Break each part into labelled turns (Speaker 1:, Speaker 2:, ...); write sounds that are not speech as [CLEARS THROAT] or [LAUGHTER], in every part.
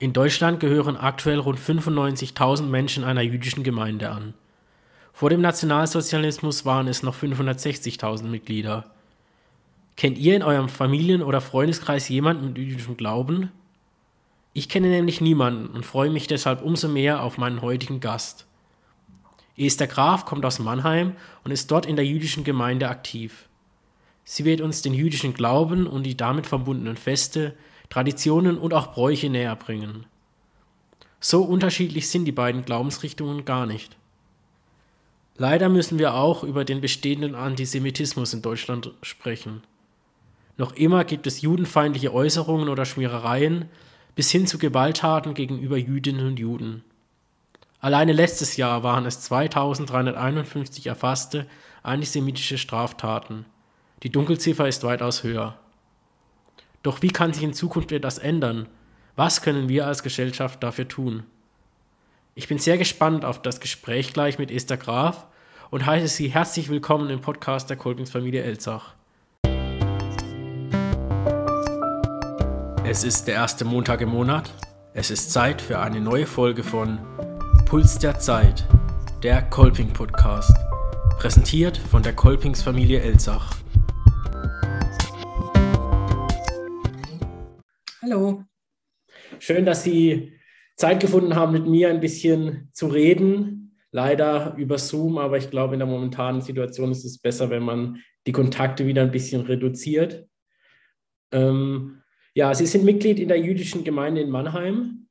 Speaker 1: In Deutschland gehören aktuell rund 95.000 Menschen einer jüdischen Gemeinde an. Vor dem Nationalsozialismus waren es noch 560.000 Mitglieder. Kennt ihr in eurem Familien- oder Freundeskreis jemanden mit jüdischem Glauben? Ich kenne nämlich niemanden und freue mich deshalb umso mehr auf meinen heutigen Gast. Esther Graf kommt aus Mannheim und ist dort in der jüdischen Gemeinde aktiv. Sie wird uns den jüdischen Glauben und die damit verbundenen Feste, Traditionen und auch Bräuche näher bringen. So unterschiedlich sind die beiden Glaubensrichtungen gar nicht. Leider müssen wir auch über den bestehenden Antisemitismus in Deutschland sprechen. Noch immer gibt es judenfeindliche Äußerungen oder Schmierereien bis hin zu Gewalttaten gegenüber Jüdinnen und Juden. Alleine letztes Jahr waren es 2351 erfasste antisemitische Straftaten. Die Dunkelziffer ist weitaus höher. Doch wie kann sich in Zukunft etwas ändern? Was können wir als Gesellschaft dafür tun? Ich bin sehr gespannt auf das Gespräch gleich mit Esther Graf und heiße Sie herzlich willkommen im Podcast der Kolpingsfamilie Elzach. Es ist der erste Montag im Monat. Es ist Zeit für eine neue Folge von Puls der Zeit, der Kolping Podcast, präsentiert von der Kolpingsfamilie Elzach. Hallo. Schön, dass Sie Zeit gefunden haben, mit mir ein bisschen zu reden. Leider über Zoom, aber ich glaube, in der momentanen Situation ist es besser, wenn man die Kontakte wieder ein bisschen reduziert. Ähm, ja, Sie sind Mitglied in der jüdischen Gemeinde in Mannheim.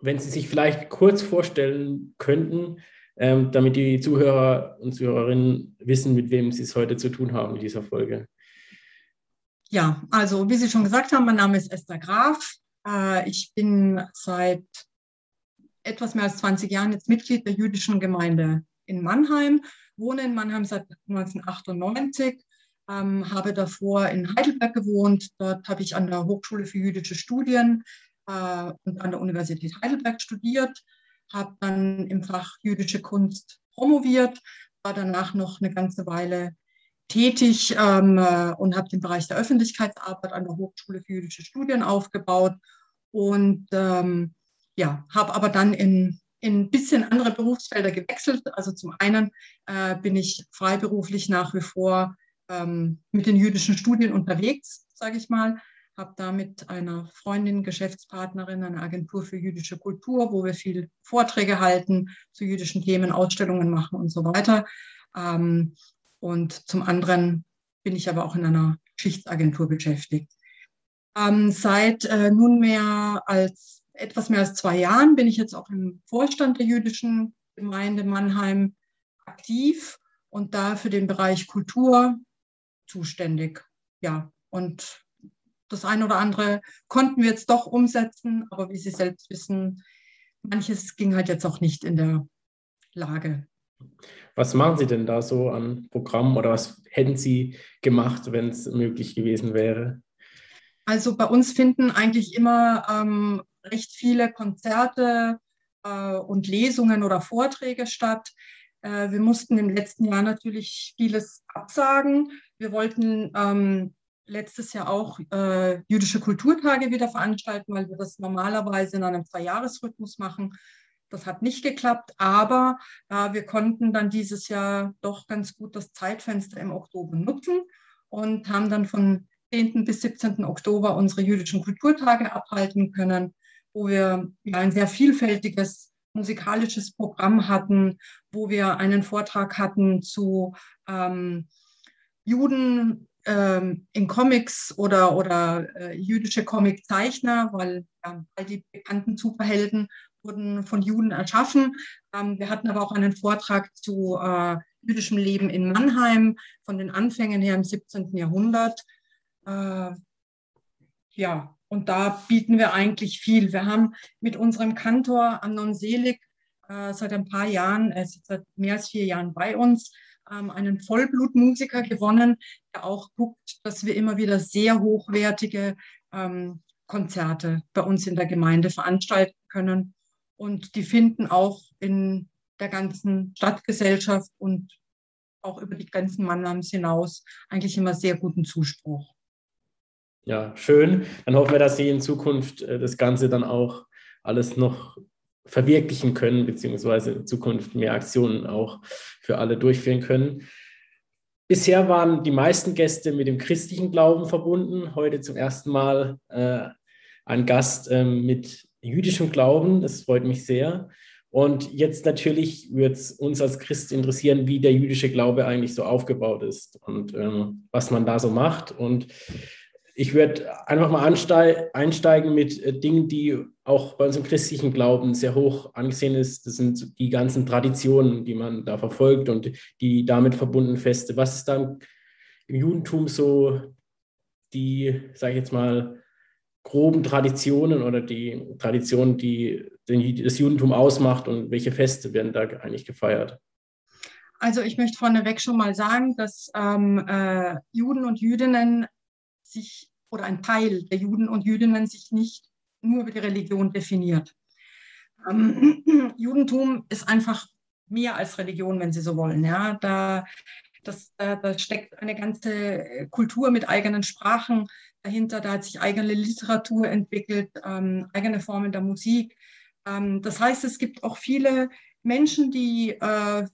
Speaker 1: Wenn Sie sich vielleicht kurz vorstellen könnten, ähm, damit die Zuhörer und Zuhörerinnen wissen, mit wem Sie es heute zu tun haben in dieser Folge.
Speaker 2: Ja, also wie Sie schon gesagt haben, mein Name ist Esther Graf. Äh, ich bin seit etwas mehr als 20 Jahren jetzt Mitglied der jüdischen Gemeinde in Mannheim, wohne in Mannheim seit 1998, ähm, habe davor in Heidelberg gewohnt. Dort habe ich an der Hochschule für jüdische Studien äh, und an der Universität Heidelberg studiert, habe dann im Fach jüdische Kunst promoviert, war danach noch eine ganze Weile tätig ähm, äh, und habe den Bereich der Öffentlichkeitsarbeit an der Hochschule für jüdische Studien aufgebaut und ähm, ja, habe aber dann in in ein bisschen andere Berufsfelder gewechselt. Also zum einen äh, bin ich freiberuflich nach wie vor ähm, mit den jüdischen Studien unterwegs, sage ich mal. Habe da mit einer Freundin, Geschäftspartnerin, einer Agentur für jüdische Kultur, wo wir viel Vorträge halten zu jüdischen Themen, Ausstellungen machen und so weiter. Ähm, und zum anderen bin ich aber auch in einer Schichtsagentur beschäftigt. Ähm, seit äh, nunmehr als etwas mehr als zwei Jahren bin ich jetzt auch im Vorstand der jüdischen Gemeinde Mannheim aktiv und da für den Bereich Kultur zuständig. Ja, und das eine oder andere konnten wir jetzt doch umsetzen, aber wie Sie selbst wissen, manches ging halt jetzt auch nicht in der Lage.
Speaker 1: Was machen Sie denn da so an Programmen oder was hätten Sie gemacht, wenn es möglich gewesen wäre?
Speaker 2: Also bei uns finden eigentlich immer ähm, recht viele Konzerte äh, und Lesungen oder Vorträge statt. Äh, wir mussten im letzten Jahr natürlich vieles absagen. Wir wollten ähm, letztes Jahr auch äh, jüdische Kulturtage wieder veranstalten, weil wir das normalerweise in einem Zweijahresrhythmus machen. Das hat nicht geklappt, aber äh, wir konnten dann dieses Jahr doch ganz gut das Zeitfenster im Oktober nutzen und haben dann von 10. bis 17. Oktober unsere jüdischen Kulturtage abhalten können, wo wir ja, ein sehr vielfältiges musikalisches Programm hatten, wo wir einen Vortrag hatten zu ähm, Juden ähm, in Comics oder, oder äh, jüdische Comiczeichner, weil ja, all die bekannten Superhelden wurden von Juden erschaffen. Ähm, wir hatten aber auch einen Vortrag zu äh, jüdischem Leben in Mannheim von den Anfängen her im 17. Jahrhundert. Äh, ja, und da bieten wir eigentlich viel. Wir haben mit unserem Kantor Anon Selig äh, seit ein paar Jahren, er ist seit mehr als vier Jahren bei uns, ähm, einen Vollblutmusiker gewonnen, der auch guckt, dass wir immer wieder sehr hochwertige ähm, Konzerte bei uns in der Gemeinde veranstalten können. Und die finden auch in der ganzen Stadtgesellschaft und auch über die Grenzen Mannheims hinaus eigentlich immer sehr guten Zuspruch.
Speaker 1: Ja, schön. Dann hoffen wir, dass Sie in Zukunft äh, das Ganze dann auch alles noch verwirklichen können, beziehungsweise in Zukunft mehr Aktionen auch für alle durchführen können. Bisher waren die meisten Gäste mit dem christlichen Glauben verbunden. Heute zum ersten Mal äh, ein Gast äh, mit jüdischem Glauben. Das freut mich sehr. Und jetzt natürlich wird es uns als Christ interessieren, wie der jüdische Glaube eigentlich so aufgebaut ist und ähm, was man da so macht. Und ich würde einfach mal einsteigen mit äh, Dingen, die auch bei uns im christlichen Glauben sehr hoch angesehen ist. Das sind die ganzen Traditionen, die man da verfolgt und die damit verbundenen Feste. Was ist dann im Judentum so die, sage ich jetzt mal, groben Traditionen oder die Traditionen, die das Judentum ausmacht und welche Feste werden da eigentlich gefeiert?
Speaker 2: Also ich möchte vorneweg schon mal sagen, dass ähm, äh, Juden und Jüdinnen sich oder ein Teil der Juden und Jüdinnen sich nicht nur über die Religion definiert. Ähm, [CLEARS THROAT] Judentum ist einfach mehr als Religion, wenn Sie so wollen. Ja, da, das, da, da steckt eine ganze Kultur mit eigenen Sprachen dahinter. Da hat sich eigene Literatur entwickelt, ähm, eigene Formen der Musik. Ähm, das heißt, es gibt auch viele Menschen, die äh,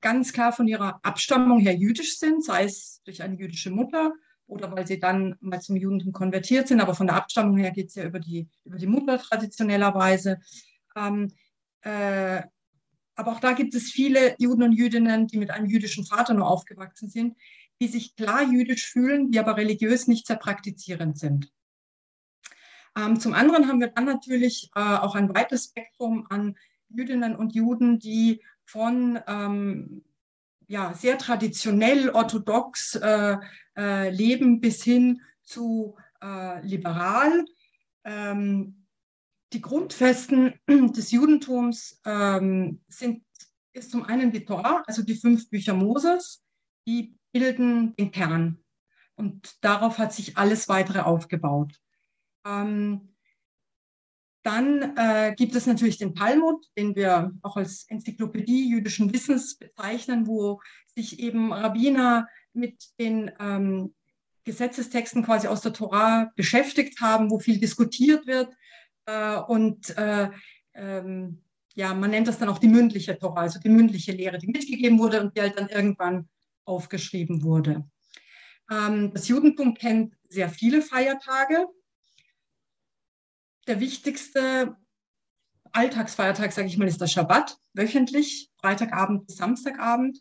Speaker 2: ganz klar von ihrer Abstammung her jüdisch sind, sei es durch eine jüdische Mutter oder weil sie dann mal zum Judentum konvertiert sind. Aber von der Abstammung her geht es ja über die, über die Mutter traditionellerweise. Ähm, äh, aber auch da gibt es viele Juden und Jüdinnen, die mit einem jüdischen Vater nur aufgewachsen sind, die sich klar jüdisch fühlen, die aber religiös nicht sehr praktizierend sind. Ähm, zum anderen haben wir dann natürlich äh, auch ein weites Spektrum an Jüdinnen und Juden, die von ähm, ja, sehr traditionell orthodox äh, äh, leben bis hin zu äh, liberal. Ähm, die Grundfesten des Judentums ähm, sind, ist zum einen die Torah, also die fünf Bücher Moses, die bilden den Kern. Und darauf hat sich alles weitere aufgebaut. Ähm, dann äh, gibt es natürlich den Talmud, den wir auch als Enzyklopädie jüdischen Wissens bezeichnen, wo sich eben Rabbiner mit den ähm, Gesetzestexten quasi aus der Torah beschäftigt haben, wo viel diskutiert wird. Äh, und äh, ähm, ja, man nennt das dann auch die mündliche Torah, also die mündliche Lehre, die mitgegeben wurde und die halt dann irgendwann aufgeschrieben wurde. Ähm, das Judentum kennt sehr viele Feiertage der wichtigste Alltagsfeiertag, sage ich mal, ist der Schabbat, wöchentlich, Freitagabend bis Samstagabend.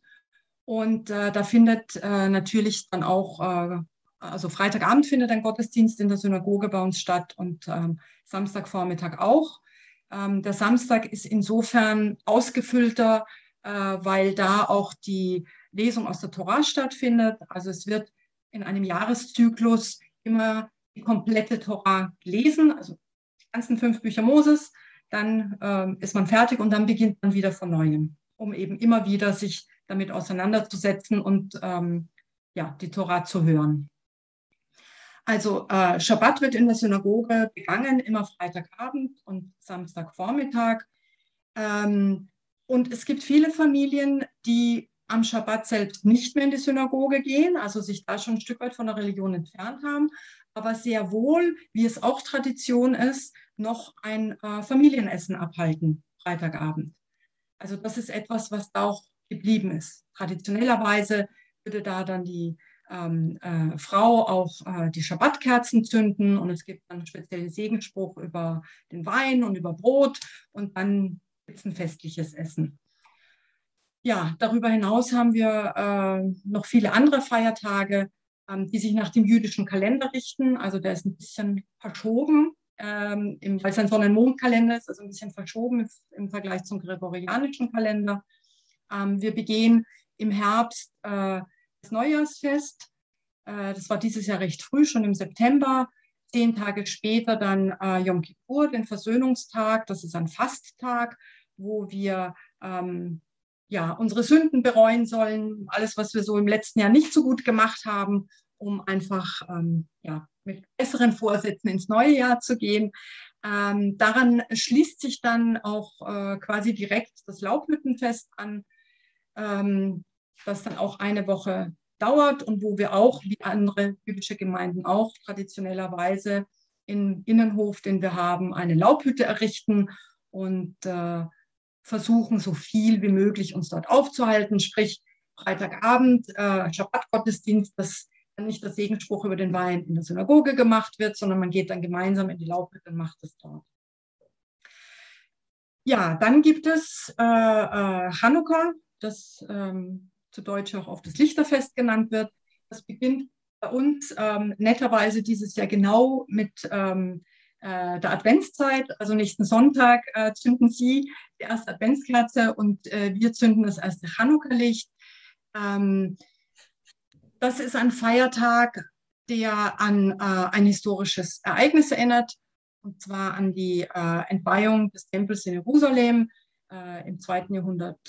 Speaker 2: Und äh, da findet äh, natürlich dann auch, äh, also Freitagabend findet ein Gottesdienst in der Synagoge bei uns statt und ähm, Samstagvormittag auch. Ähm, der Samstag ist insofern ausgefüllter, äh, weil da auch die Lesung aus der Torah stattfindet. Also es wird in einem Jahreszyklus immer die komplette Torah gelesen, also ganzen fünf Bücher Moses, dann ähm, ist man fertig und dann beginnt man wieder von neuem, um eben immer wieder sich damit auseinanderzusetzen und ähm, ja, die Tora zu hören. Also äh, Schabbat wird in der Synagoge begangen, immer Freitagabend und Samstagvormittag. Ähm, und es gibt viele Familien, die am Schabbat selbst nicht mehr in die Synagoge gehen, also sich da schon ein Stück weit von der Religion entfernt haben, aber sehr wohl, wie es auch Tradition ist, noch ein äh, Familienessen abhalten, Freitagabend. Also das ist etwas, was da auch geblieben ist. Traditionellerweise würde da dann die ähm, äh, Frau auch äh, die Schabbatkerzen zünden und es gibt dann einen speziellen Segenspruch über den Wein und über Brot und dann gibt es ein festliches Essen. Ja, darüber hinaus haben wir äh, noch viele andere Feiertage, ähm, die sich nach dem jüdischen Kalender richten. Also der ist ein bisschen verschoben ähm, weil es ein Sonne-Mond-Kalender ist, also ein bisschen verschoben im Vergleich zum gregorianischen Kalender. Ähm, wir begehen im Herbst äh, das Neujahrsfest. Äh, das war dieses Jahr recht früh, schon im September. Zehn Tage später dann äh, Yom Kippur, den Versöhnungstag. Das ist ein Fasttag, wo wir ähm, ja, unsere Sünden bereuen sollen, alles, was wir so im letzten Jahr nicht so gut gemacht haben, um einfach ähm, ja, mit besseren Vorsätzen ins neue Jahr zu gehen. Ähm, daran schließt sich dann auch äh, quasi direkt das Laubhüttenfest an, ähm, das dann auch eine Woche dauert und wo wir auch, wie andere jüdische Gemeinden auch traditionellerweise im Innenhof, den wir haben, eine Laubhütte errichten und äh, versuchen, so viel wie möglich uns dort aufzuhalten. Sprich, Freitagabend, äh, Schabbat-Gottesdienst, dass dann nicht der Segenspruch über den Wein in der Synagoge gemacht wird, sondern man geht dann gemeinsam in die Laubhütte und macht es dort. Ja, dann gibt es äh, äh, Hanukkah, das ähm, zu Deutsch auch oft das Lichterfest genannt wird. Das beginnt bei uns ähm, netterweise dieses Jahr genau mit ähm, äh, der Adventszeit. Also nächsten Sonntag äh, zünden Sie die erste Adventskerze und äh, wir zünden das erste Chanukka-Licht. Ähm, das ist ein Feiertag, der an äh, ein historisches Ereignis erinnert, und zwar an die äh, Entweihung des Tempels in Jerusalem äh, im zweiten Jahrhundert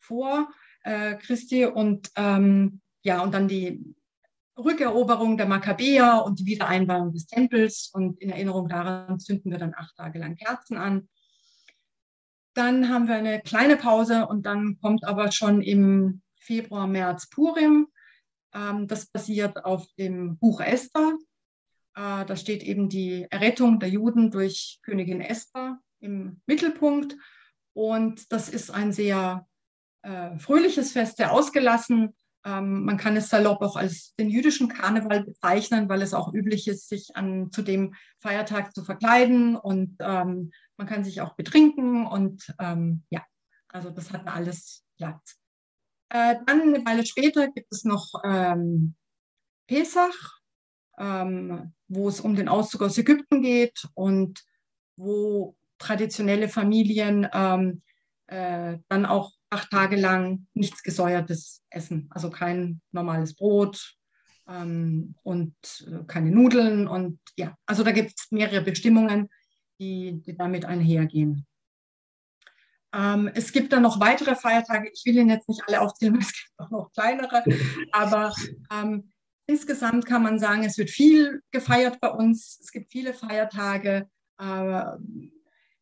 Speaker 2: vor Christi und ähm, ja und dann die Rückeroberung der Makkabäer und die Wiedereinweihung des Tempels. Und in Erinnerung daran zünden wir dann acht Tage lang Kerzen an. Dann haben wir eine kleine Pause und dann kommt aber schon im Februar, März Purim. Ähm, das basiert auf dem Buch Esther. Äh, da steht eben die Errettung der Juden durch Königin Esther im Mittelpunkt. Und das ist ein sehr äh, fröhliches Fest, sehr ausgelassen. Ähm, man kann es salopp auch als den jüdischen Karneval bezeichnen, weil es auch üblich ist, sich an, zu dem Feiertag zu verkleiden und ähm, man kann sich auch betrinken und ähm, ja, also das hat alles Platz. Äh, dann eine Weile später gibt es noch ähm, Pesach, ähm, wo es um den Auszug aus Ägypten geht und wo traditionelle Familien ähm, äh, dann auch acht Tage lang nichts gesäuertes essen. Also kein normales Brot ähm, und äh, keine Nudeln. Und ja, also da gibt es mehrere Bestimmungen, die, die damit einhergehen. Ähm, es gibt dann noch weitere Feiertage. Ich will Ihnen jetzt nicht alle aufzählen, [LAUGHS] es gibt auch noch kleinere. Aber ähm, insgesamt kann man sagen, es wird viel gefeiert bei uns. Es gibt viele Feiertage. Äh,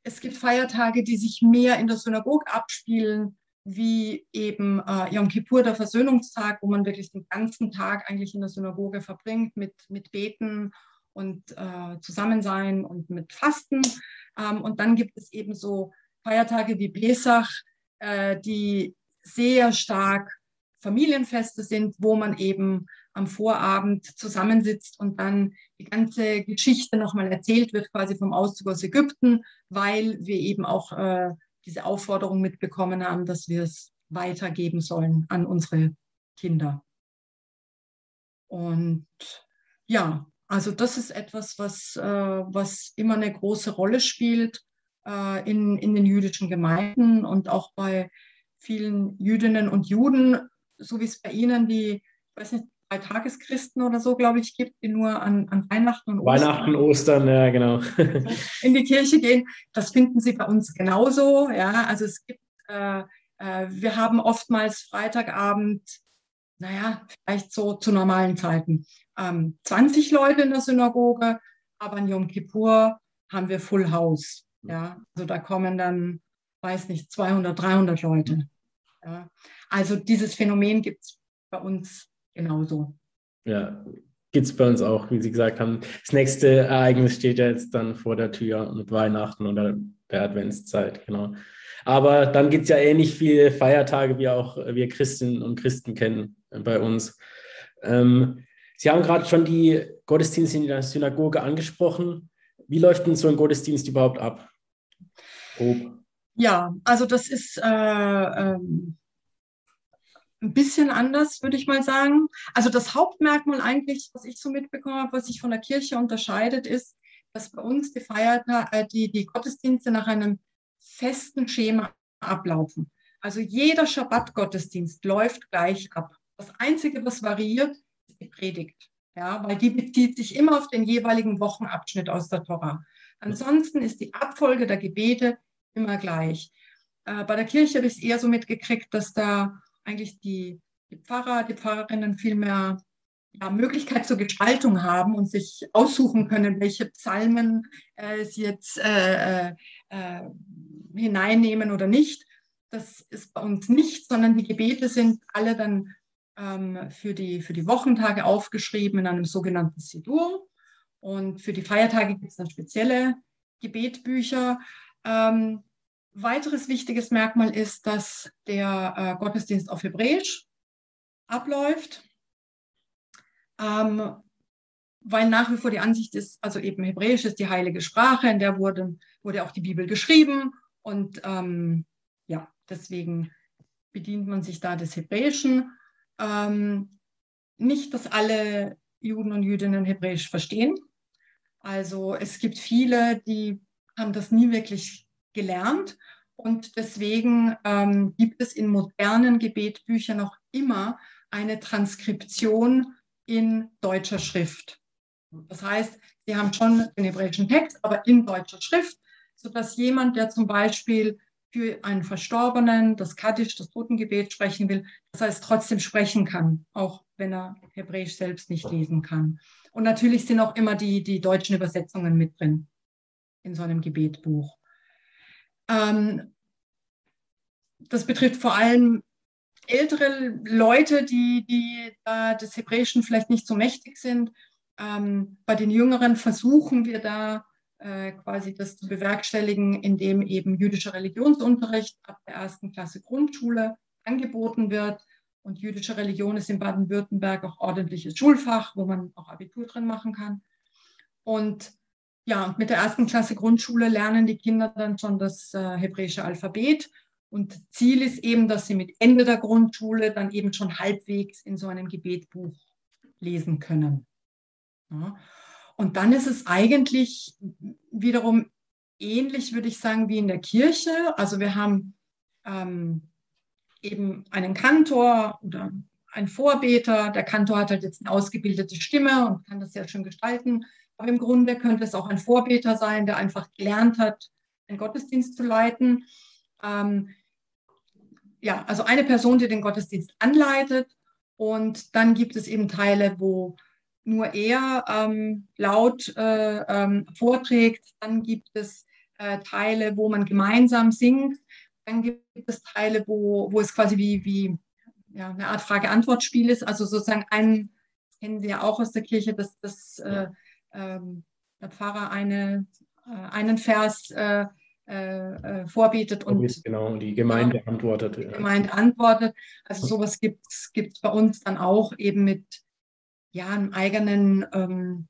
Speaker 2: es gibt Feiertage, die sich mehr in der Synagoge abspielen wie eben äh, Yom Kippur, der Versöhnungstag, wo man wirklich den ganzen Tag eigentlich in der Synagoge verbringt mit, mit Beten und äh, Zusammensein und mit Fasten. Ähm, und dann gibt es eben so Feiertage wie Pesach, äh, die sehr stark Familienfeste sind, wo man eben am Vorabend zusammensitzt und dann die ganze Geschichte nochmal erzählt wird, quasi vom Auszug aus Ägypten, weil wir eben auch äh, diese Aufforderung mitbekommen haben, dass wir es weitergeben sollen an unsere Kinder. Und ja, also das ist etwas, was, äh, was immer eine große Rolle spielt äh, in, in den jüdischen Gemeinden und auch bei vielen Jüdinnen und Juden, so wie es bei Ihnen die, ich weiß nicht, Tageschristen oder so, glaube ich, gibt, die nur an, an Weihnachten und
Speaker 1: Weihnachten, Ostern, ja, genau. [LAUGHS]
Speaker 2: in die Kirche gehen. Das finden Sie bei uns genauso. Ja, also es gibt, äh, äh, wir haben oftmals Freitagabend, naja, vielleicht so zu normalen Zeiten, ähm, 20 Leute in der Synagoge, aber in Yom Kippur haben wir Full House. Ja, also da kommen dann, weiß nicht, 200, 300 Leute. Ja. Also dieses Phänomen gibt es bei uns genauso.
Speaker 1: Ja, gibt es bei uns auch, wie Sie gesagt haben. Das nächste Ereignis steht ja jetzt dann vor der Tür mit Weihnachten oder der Adventszeit, genau. Aber dann gibt es ja ähnlich viele Feiertage, wie auch wir Christinnen und Christen kennen bei uns. Ähm, Sie haben gerade schon die Gottesdienste in der Synagoge angesprochen. Wie läuft denn so ein Gottesdienst überhaupt ab?
Speaker 2: Grob. Ja, also das ist äh, ähm, ein bisschen anders, würde ich mal sagen. Also das Hauptmerkmal eigentlich, was ich so mitbekommen habe, was sich von der Kirche unterscheidet, ist, dass bei uns die, Feiertage, äh, die, die Gottesdienste nach einem festen Schema ablaufen. Also jeder Schabbat-Gottesdienst läuft gleich ab. Das Einzige, was variiert, ist die Predigt. Ja, weil die bezieht sich immer auf den jeweiligen Wochenabschnitt aus der Tora. Ansonsten ist die Abfolge der Gebete immer gleich. Äh, bei der Kirche habe ich es eher so mitgekriegt, dass da eigentlich die, die Pfarrer, die Pfarrerinnen viel mehr ja, Möglichkeit zur Gestaltung haben und sich aussuchen können, welche Psalmen äh, sie jetzt äh, äh, äh, hineinnehmen oder nicht. Das ist bei uns nicht, sondern die Gebete sind alle dann ähm, für, die, für die Wochentage aufgeschrieben in einem sogenannten Sidur. Und für die Feiertage gibt es dann spezielle Gebetbücher. Ähm, weiteres wichtiges Merkmal ist, dass der äh, Gottesdienst auf Hebräisch abläuft, ähm, weil nach wie vor die Ansicht ist, also eben Hebräisch ist die heilige Sprache, in der wurde, wurde auch die Bibel geschrieben und ähm, ja, deswegen bedient man sich da des Hebräischen. Ähm, nicht, dass alle Juden und Jüdinnen Hebräisch verstehen. Also es gibt viele, die haben das nie wirklich gelernt. Und deswegen ähm, gibt es in modernen Gebetbüchern noch immer eine Transkription in deutscher Schrift. Das heißt, sie haben schon den hebräischen Text, aber in deutscher Schrift, sodass jemand, der zum Beispiel für einen Verstorbenen das Kaddisch, das Totengebet sprechen will, das heißt trotzdem sprechen kann, auch wenn er Hebräisch selbst nicht lesen kann. Und natürlich sind auch immer die, die deutschen Übersetzungen mit drin in so einem Gebetbuch. Ähm, das betrifft vor allem ältere Leute, die, die äh, des Hebräischen vielleicht nicht so mächtig sind. Ähm, bei den Jüngeren versuchen wir da äh, quasi das zu bewerkstelligen, indem eben jüdischer Religionsunterricht ab der ersten Klasse Grundschule angeboten wird. Und jüdische Religion ist in Baden-Württemberg auch ordentliches Schulfach, wo man auch Abitur drin machen kann. Und ja, mit der ersten Klasse Grundschule lernen die Kinder dann schon das äh, hebräische Alphabet. Und Ziel ist eben, dass sie mit Ende der Grundschule dann eben schon halbwegs in so einem Gebetbuch lesen können. Ja. Und dann ist es eigentlich wiederum ähnlich, würde ich sagen, wie in der Kirche. Also wir haben ähm, eben einen Kantor oder einen Vorbeter. Der Kantor hat halt jetzt eine ausgebildete Stimme und kann das sehr schön gestalten. Aber im Grunde könnte es auch ein Vorbeter sein, der einfach gelernt hat, einen Gottesdienst zu leiten. Ähm, ja, also eine Person, die den Gottesdienst anleitet. Und dann gibt es eben Teile, wo nur er ähm, laut äh, ähm, vorträgt. Dann gibt es äh, Teile, wo man gemeinsam singt. Dann gibt es Teile, wo, wo es quasi wie, wie ja, eine Art Frage-Antwort-Spiel ist. Also sozusagen ein, das kennen Sie ja auch aus der Kirche, dass, dass äh, ähm, der Pfarrer eine, äh, einen Vers äh, äh, vorbetet und
Speaker 1: genau, die Gemeinde ja, antwortet. Die
Speaker 2: Gemeinde antwortet. Also sowas gibt es bei uns dann auch eben mit ja, einem eigenen ähm,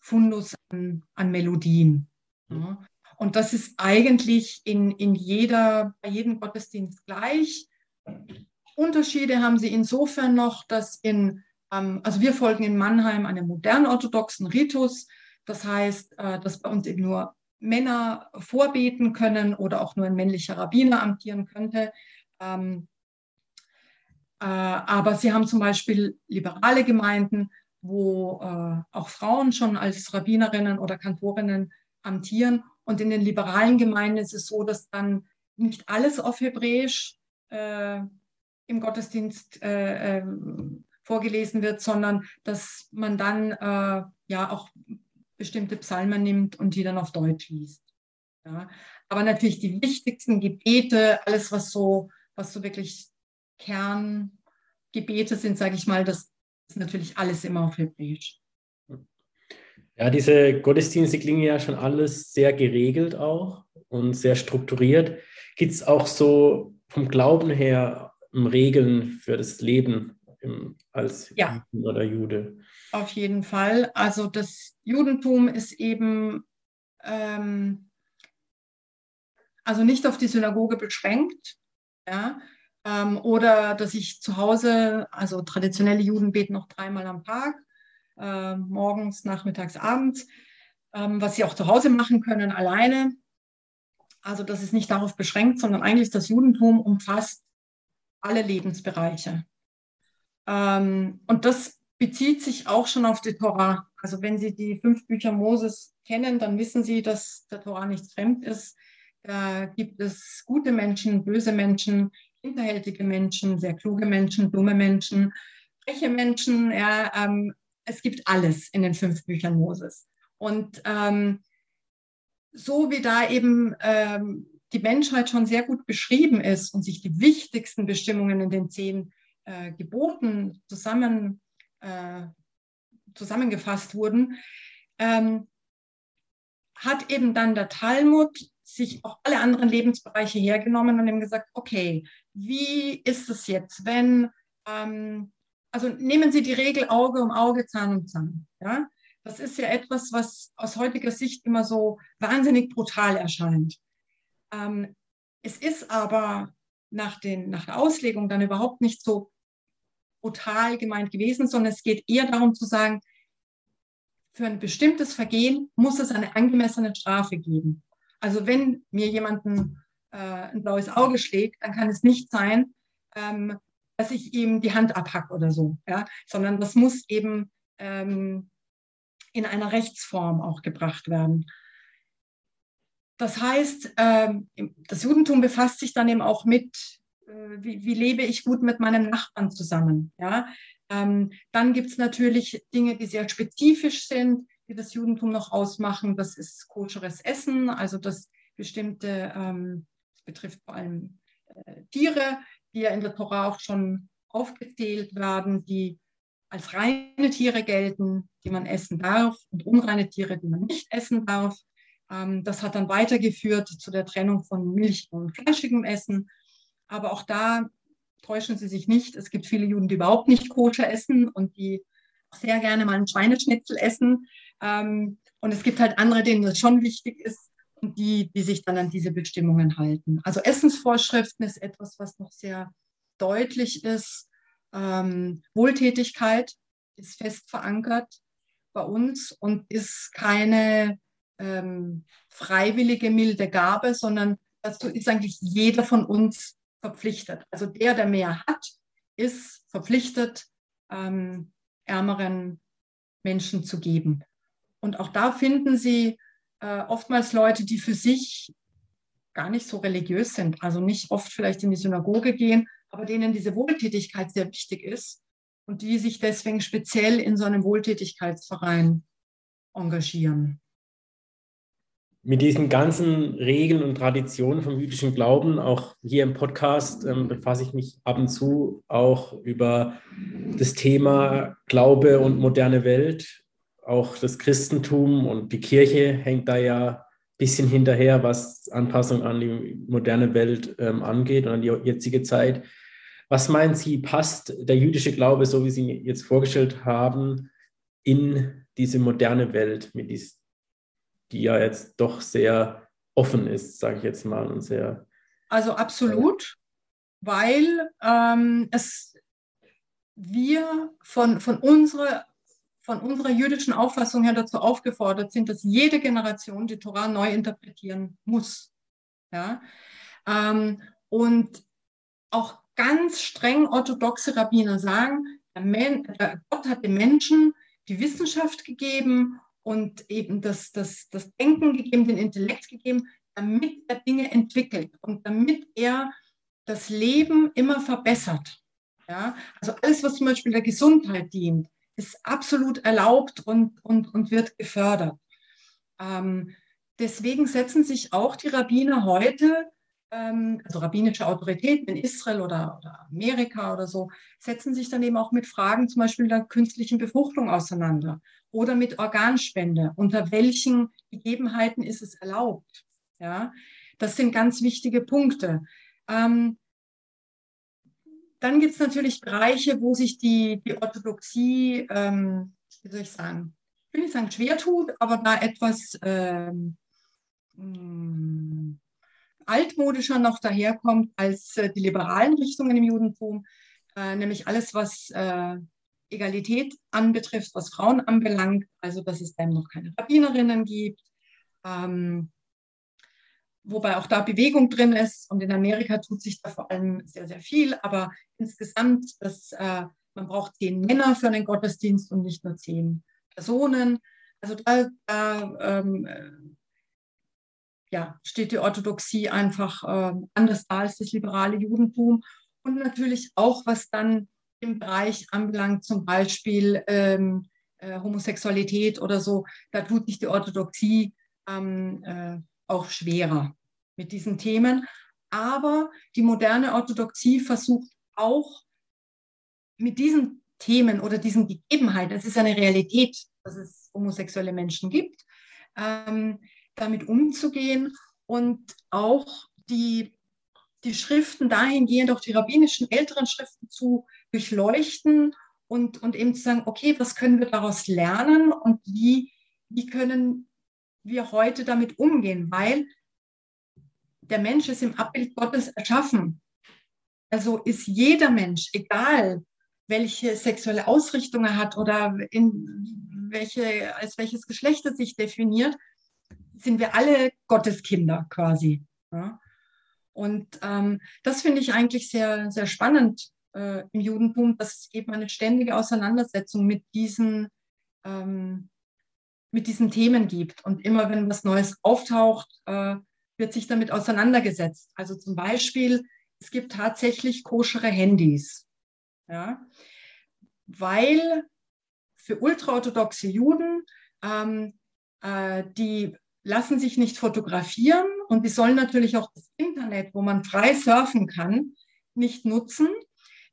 Speaker 2: Fundus an, an Melodien. Ja. Und das ist eigentlich in, in jeder, bei jedem Gottesdienst gleich. Unterschiede haben sie insofern noch, dass in, also wir folgen in Mannheim einem modernen orthodoxen Ritus. Das heißt, äh, dass bei uns eben nur Männer vorbeten können oder auch nur ein männlicher Rabbiner amtieren könnte. Ähm, äh, aber sie haben zum Beispiel liberale Gemeinden, wo äh, auch Frauen schon als Rabbinerinnen oder Kantorinnen amtieren. Und in den liberalen Gemeinden ist es so, dass dann nicht alles auf Hebräisch im Gottesdienst äh, ähm, vorgelesen wird, sondern dass man dann äh, ja auch bestimmte Psalmen nimmt und die dann auf Deutsch liest. Ja. Aber natürlich die wichtigsten Gebete, alles was so, was so wirklich Kerngebete sind, sage ich mal, das ist natürlich alles immer auf Hebräisch.
Speaker 1: Ja, diese Gottesdienste klingen ja schon alles sehr geregelt auch und sehr strukturiert. Gibt es auch so vom Glauben her Regeln für das Leben im, als
Speaker 2: ja.
Speaker 1: Juden oder Jude?
Speaker 2: Auf jeden Fall. Also das Judentum ist eben ähm, also nicht auf die Synagoge beschränkt. Ja? Ähm, oder dass ich zu Hause, also traditionelle Juden beten noch dreimal am Tag, äh, morgens, nachmittags, abends, ähm, was sie auch zu Hause machen können, alleine. Also das ist nicht darauf beschränkt, sondern eigentlich das Judentum umfasst alle Lebensbereiche. Ähm, und das bezieht sich auch schon auf die Tora. Also wenn Sie die fünf Bücher Moses kennen, dann wissen Sie, dass der Tora nichts fremd ist. Da gibt es gute Menschen, böse Menschen, hinterhältige Menschen, sehr kluge Menschen, dumme Menschen, freche Menschen. Ja, ähm, es gibt alles in den fünf Büchern Moses. Und ähm, so wie da eben ähm, die Menschheit schon sehr gut beschrieben ist und sich die wichtigsten Bestimmungen in den zehn äh, Geboten zusammen, äh, zusammengefasst wurden, ähm, hat eben dann der Talmud sich auch alle anderen Lebensbereiche hergenommen und ihm gesagt, okay, wie ist es jetzt, wenn, ähm, also nehmen Sie die Regel Auge um Auge, Zahn um Zahn. Ja? Das ist ja etwas, was aus heutiger Sicht immer so wahnsinnig brutal erscheint. Ähm, es ist aber nach, den, nach der Auslegung dann überhaupt nicht so brutal gemeint gewesen, sondern es geht eher darum zu sagen, für ein bestimmtes Vergehen muss es eine angemessene Strafe geben. Also wenn mir jemanden äh, ein blaues Auge schlägt, dann kann es nicht sein, ähm, dass ich ihm die Hand abhacke oder so, ja? sondern das muss eben ähm, in einer Rechtsform auch gebracht werden. Das heißt, ähm, das Judentum befasst sich dann eben auch mit, wie, wie lebe ich gut mit meinem Nachbarn zusammen. Ja? Ähm, dann gibt es natürlich Dinge, die sehr spezifisch sind, die das Judentum noch ausmachen. Das ist koscheres Essen, also das bestimmte, ähm, das betrifft vor allem äh, Tiere, die ja in der Tora auch schon aufgezählt werden, die als reine Tiere gelten, die man essen darf, und unreine Tiere, die man nicht essen darf. Ähm, das hat dann weitergeführt zu der Trennung von Milch und fleischigem Essen. Aber auch da täuschen Sie sich nicht. Es gibt viele Juden, die überhaupt nicht koscher essen und die sehr gerne mal einen Schweineschnitzel essen. Ähm, und es gibt halt andere, denen das schon wichtig ist und die, die sich dann an diese Bestimmungen halten. Also Essensvorschriften ist etwas, was noch sehr deutlich ist. Ähm, Wohltätigkeit ist fest verankert bei uns und ist keine ähm, freiwillige milde Gabe, sondern dazu ist eigentlich jeder von uns verpflichtet. Also der, der mehr hat, ist verpflichtet, ähm, ärmeren Menschen zu geben. Und auch da finden Sie äh, oftmals Leute, die für sich gar nicht so religiös sind, also nicht oft vielleicht in die Synagoge gehen, aber denen diese Wohltätigkeit sehr wichtig ist und die sich deswegen speziell in so einem Wohltätigkeitsverein engagieren
Speaker 1: mit diesen ganzen Regeln und Traditionen vom jüdischen Glauben, auch hier im Podcast, ähm, befasse ich mich ab und zu auch über das Thema Glaube und moderne Welt. Auch das Christentum und die Kirche hängt da ja ein bisschen hinterher, was Anpassung an die moderne Welt ähm, angeht und an die jetzige Zeit. Was meinen Sie, passt der jüdische Glaube, so wie Sie ihn jetzt vorgestellt haben, in diese moderne Welt mit diesen die ja jetzt doch sehr offen ist, sage ich jetzt mal, und sehr.
Speaker 2: Also absolut, weil ähm, es wir von, von, unserer, von unserer jüdischen Auffassung her dazu aufgefordert sind, dass jede Generation die Torah neu interpretieren muss. Ja? Ähm, und auch ganz streng orthodoxe Rabbiner sagen, der der Gott hat den Menschen die Wissenschaft gegeben und eben das, das, das Denken gegeben, den Intellekt gegeben, damit er Dinge entwickelt und damit er das Leben immer verbessert. Ja? Also alles, was zum Beispiel der Gesundheit dient, ist absolut erlaubt und, und, und wird gefördert. Ähm, deswegen setzen sich auch die Rabbiner heute, also rabbinische Autoritäten in Israel oder, oder Amerika oder so, setzen sich dann eben auch mit Fragen zum Beispiel der künstlichen Befruchtung auseinander oder mit Organspende. Unter welchen Gegebenheiten ist es erlaubt? Ja, das sind ganz wichtige Punkte. Ähm, dann gibt es natürlich Bereiche, wo sich die, die Orthodoxie, ähm, wie soll ich sagen, ich will nicht sagen schwer tut, aber da etwas ähm, hm, altmodischer noch daherkommt als äh, die liberalen Richtungen im Judentum, äh, nämlich alles, was äh, Egalität anbetrifft, was Frauen anbelangt, also dass es dann noch keine Rabbinerinnen gibt, ähm, wobei auch da Bewegung drin ist und in Amerika tut sich da vor allem sehr, sehr viel, aber insgesamt, dass, äh, man braucht zehn Männer für einen Gottesdienst und nicht nur zehn Personen. Also da, da ähm, äh, ja, steht die Orthodoxie einfach äh, anders da als das liberale Judentum und natürlich auch, was dann im Bereich anbelangt, zum Beispiel ähm, äh, Homosexualität oder so, da tut sich die Orthodoxie ähm, äh, auch schwerer mit diesen Themen. Aber die moderne Orthodoxie versucht auch mit diesen Themen oder diesen Gegebenheiten, es ist eine Realität, dass es homosexuelle Menschen gibt, ähm, damit umzugehen und auch die, die Schriften dahingehend, auch die rabbinischen älteren Schriften zu durchleuchten und, und eben zu sagen, okay, was können wir daraus lernen und wie, wie können wir heute damit umgehen, weil der Mensch ist im Abbild Gottes erschaffen. Also ist jeder Mensch, egal welche sexuelle Ausrichtung er hat oder in welche, als welches Geschlecht er sich definiert, sind wir alle Gotteskinder quasi. Ja? Und ähm, das finde ich eigentlich sehr, sehr spannend äh, im Judentum, dass es eben eine ständige Auseinandersetzung mit diesen, ähm, mit diesen Themen gibt. Und immer wenn was Neues auftaucht, äh, wird sich damit auseinandergesetzt. Also zum Beispiel, es gibt tatsächlich koschere Handys. Ja? Weil für ultraorthodoxe Juden, ähm, äh, die lassen sich nicht fotografieren und die sollen natürlich auch das Internet, wo man frei surfen kann, nicht nutzen.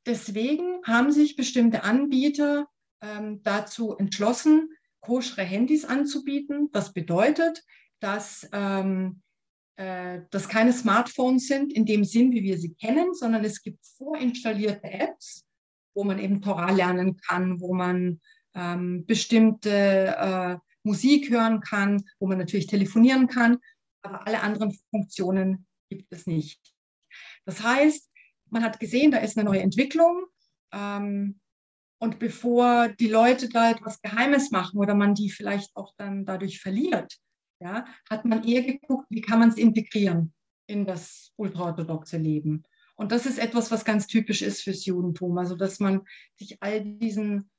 Speaker 2: Deswegen haben sich bestimmte Anbieter ähm, dazu entschlossen, koschere Handys anzubieten. Das bedeutet, dass ähm, äh, das keine Smartphones sind in dem Sinn, wie wir sie kennen, sondern es gibt vorinstallierte Apps, wo man eben Torah lernen kann, wo man ähm, bestimmte äh, Musik hören kann, wo man natürlich telefonieren kann, aber alle anderen Funktionen gibt es nicht. Das heißt, man hat gesehen, da ist eine neue Entwicklung. Ähm, und bevor die Leute da etwas Geheimes machen oder man die vielleicht auch dann dadurch verliert, ja, hat man eher geguckt, wie kann man es integrieren in das ultraorthodoxe Leben. Und das ist etwas, was ganz typisch ist fürs Judentum. Also, dass man sich all diesen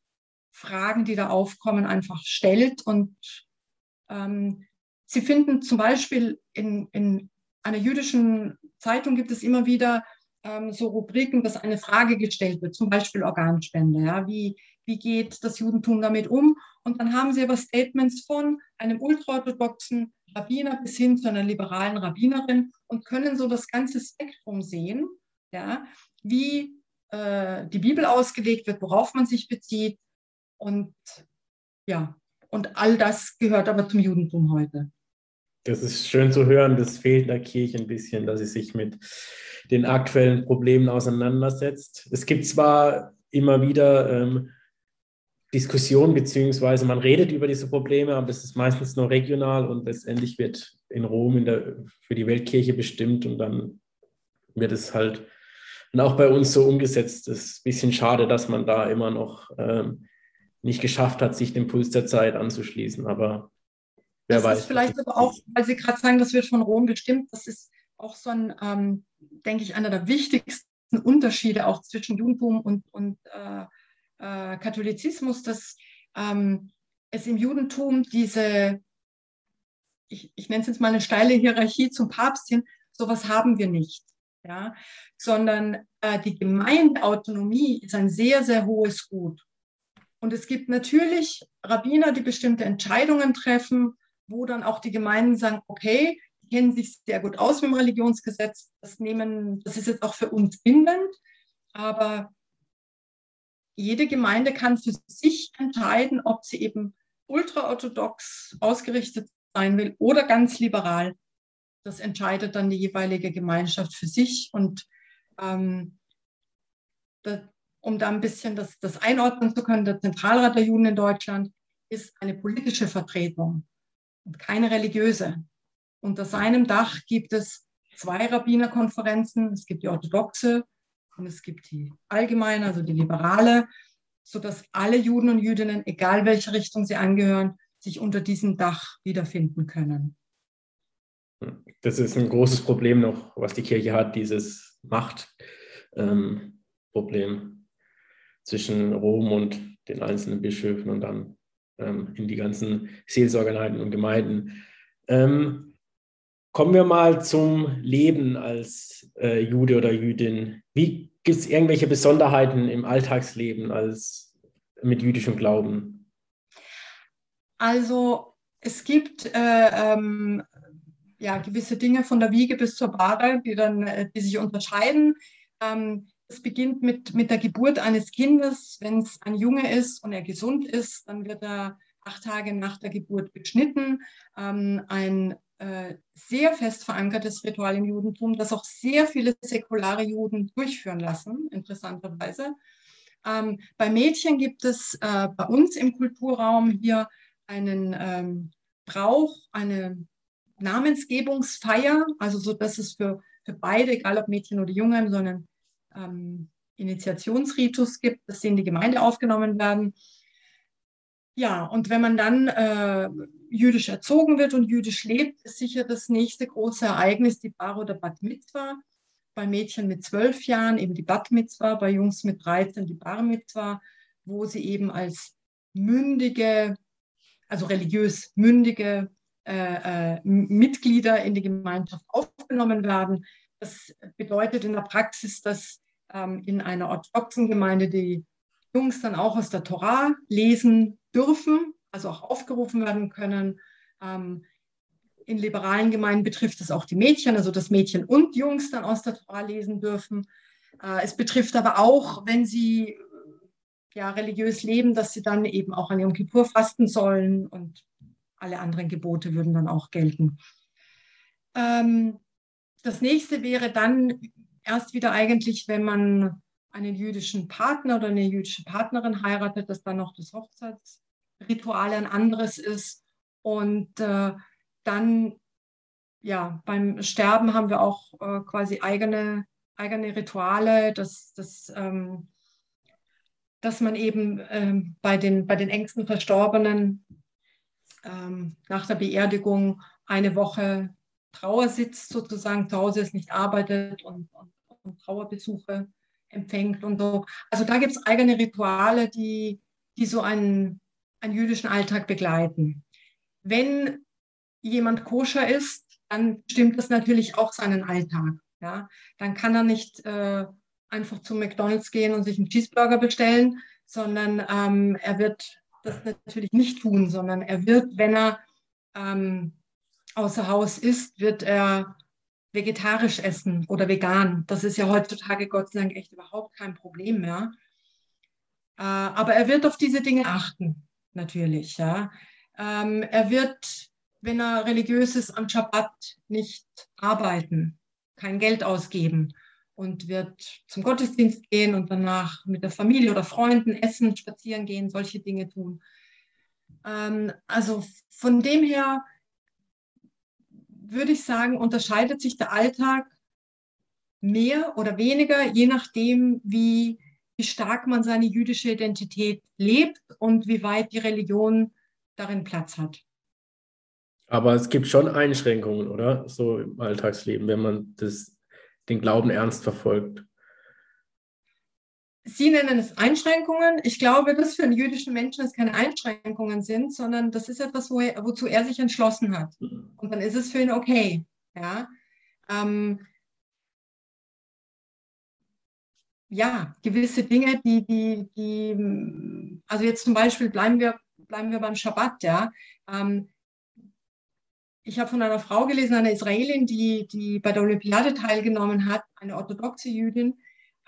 Speaker 2: Fragen, die da aufkommen, einfach stellt. Und ähm, Sie finden zum Beispiel in, in einer jüdischen Zeitung gibt es immer wieder ähm, so Rubriken, dass eine Frage gestellt wird, zum Beispiel Organspende. Ja? Wie, wie geht das Judentum damit um? Und dann haben sie aber Statements von einem ultraorthodoxen Rabbiner bis hin zu einer liberalen Rabbinerin und können so das ganze Spektrum sehen, ja? wie äh, die Bibel ausgelegt wird, worauf man sich bezieht. Und ja, und all das gehört aber zum Judentum heute.
Speaker 1: Das ist schön zu hören. Das fehlt der Kirche ein bisschen, dass sie sich mit den aktuellen Problemen auseinandersetzt. Es gibt zwar immer wieder ähm, Diskussionen, beziehungsweise man redet über diese Probleme, aber das ist meistens nur regional und letztendlich wird in Rom in der, für die Weltkirche bestimmt und dann wird es halt dann auch bei uns so umgesetzt. Es ist ein bisschen schade, dass man da immer noch ähm, nicht geschafft hat, sich dem Puls der Zeit anzuschließen, aber
Speaker 2: Wer das weiß. ist vielleicht aber auch, weil Sie gerade sagen, das wird von Rom bestimmt, das ist auch so ein, ähm, denke ich, einer der wichtigsten Unterschiede auch zwischen Judentum und, und äh, äh, Katholizismus, dass ähm, es im Judentum diese, ich, ich nenne es jetzt mal eine steile Hierarchie zum Papst hin, sowas haben wir nicht. Ja? Sondern äh, die Gemeindeautonomie ist ein sehr, sehr hohes Gut. Und es gibt natürlich Rabbiner, die bestimmte Entscheidungen treffen, wo dann auch die Gemeinden sagen, okay, die kennen sich sehr gut aus mit dem Religionsgesetz, das nehmen, das ist jetzt auch für uns bindend, aber jede Gemeinde kann für sich entscheiden, ob sie eben ultraorthodox ausgerichtet sein will oder ganz liberal. Das entscheidet dann die jeweilige Gemeinschaft für sich. Und ähm, da, um da ein bisschen das, das einordnen zu können, der Zentralrat der Juden in Deutschland ist eine politische Vertretung und keine religiöse. Unter seinem Dach gibt es zwei Rabbinerkonferenzen. Es gibt die orthodoxe und es gibt die allgemeine, also die liberale, sodass alle Juden und Jüdinnen, egal welche Richtung sie angehören, sich unter diesem Dach wiederfinden können.
Speaker 1: Das ist ein großes Problem noch, was die Kirche hat, dieses Machtproblem ähm, zwischen Rom und den einzelnen Bischöfen und dann ähm, in die ganzen Seelsorgereinheiten und Gemeinden. Ähm, kommen wir mal zum Leben als äh, Jude oder Jüdin. Wie gibt es irgendwelche Besonderheiten im Alltagsleben als mit jüdischem Glauben?
Speaker 2: Also es gibt äh, ähm, ja, gewisse Dinge von der Wiege bis zur Bahre, die dann, äh, die sich unterscheiden. Ähm, Das beginnt mit, mit der Geburt eines Kindes. Wenn es ein Junge ist und er gesund ist, dann wird er acht Tage nach der Geburt beschnitten. Ähm, ein äh, sehr fest verankertes Ritual im Judentum, das auch sehr viele säkulare Juden durchführen lassen, interessanterweise. Ähm, bei Mädchen gibt es äh, bei uns im Kulturraum hier einen ähm, Brauch, eine Namensgebungsfeier, also so, dass es für, für beide, egal ob Mädchen oder Junge, so einen ähm, Initiationsritus gibt, dass sie in die Gemeinde aufgenommen werden. Ja, und wenn man dann äh, jüdisch erzogen wird und jüdisch lebt, ist sicher das nächste große Ereignis die Bar oder Bat Mitzvah. Bei Mädchen mit zwölf Jahren eben die Bat Mitzvah, bei Jungs mit 13 die Bar Mitzvah, wo sie eben als mündige, also religiös mündige äh, äh, Mitglieder in die Gemeinschaft aufgenommen werden. Das bedeutet in der Praxis, dass ähm, in einer orthodoxen Gemeinde die Jungs dann auch aus der Torah lesen dürfen, also auch aufgerufen werden können. Ähm, in liberalen Gemeinden betrifft es auch die Mädchen, also dass Mädchen und Jungs dann aus der Torah lesen dürfen. Äh, es betrifft aber auch, wenn sie ja, religiös leben, dass sie dann eben auch an Yom Kippur fasten sollen und alle anderen Gebote würden dann auch gelten. Ähm, das nächste wäre dann erst wieder eigentlich, wenn man einen jüdischen Partner oder eine jüdische Partnerin heiratet, dass dann noch das Hochzeitsritual ein anderes ist. Und äh, dann, ja, beim Sterben haben wir auch äh, quasi eigene, eigene Rituale, dass, dass, ähm, dass man eben ähm, bei, den, bei den engsten Verstorbenen ähm, nach der Beerdigung eine Woche Trauer sitzt, sozusagen zu Hause ist, nicht arbeitet und, und, und Trauerbesuche empfängt und so. Also da gibt es eigene Rituale, die, die so einen, einen jüdischen Alltag begleiten. Wenn jemand koscher ist, dann stimmt das natürlich auch seinen Alltag. Ja? Dann kann er nicht äh, einfach zu McDonald's gehen und sich einen Cheeseburger bestellen, sondern ähm, er wird das natürlich nicht tun, sondern er wird, wenn er ähm, außer Haus ist, wird er vegetarisch essen oder vegan. Das ist ja heutzutage Gott sei Dank echt überhaupt kein Problem mehr. Äh, aber er wird auf diese Dinge achten, natürlich. Ja. Ähm, er wird, wenn er religiös ist, am Schabbat nicht arbeiten, kein Geld ausgeben und wird zum Gottesdienst gehen und danach mit der Familie oder Freunden essen, spazieren gehen, solche Dinge tun. Ähm, also von dem her würde ich sagen, unterscheidet sich der Alltag mehr oder weniger, je nachdem, wie, wie stark man seine jüdische Identität lebt und wie weit die Religion darin Platz hat.
Speaker 1: Aber es gibt schon Einschränkungen, oder? So im Alltagsleben, wenn man das den Glauben ernst verfolgt.
Speaker 2: Sie nennen es Einschränkungen. Ich glaube, dass für einen jüdischen Menschen es keine Einschränkungen sind, sondern das ist etwas, wo er, wozu er sich entschlossen hat. Und dann ist es für ihn okay. Ja, ähm, ja gewisse Dinge, die, die, die, also jetzt zum Beispiel bleiben wir, bleiben wir beim Schabbat, ja. Ähm, ich habe von einer Frau gelesen, einer Israelin, die, die bei der Olympiade teilgenommen hat, eine orthodoxe Jüdin,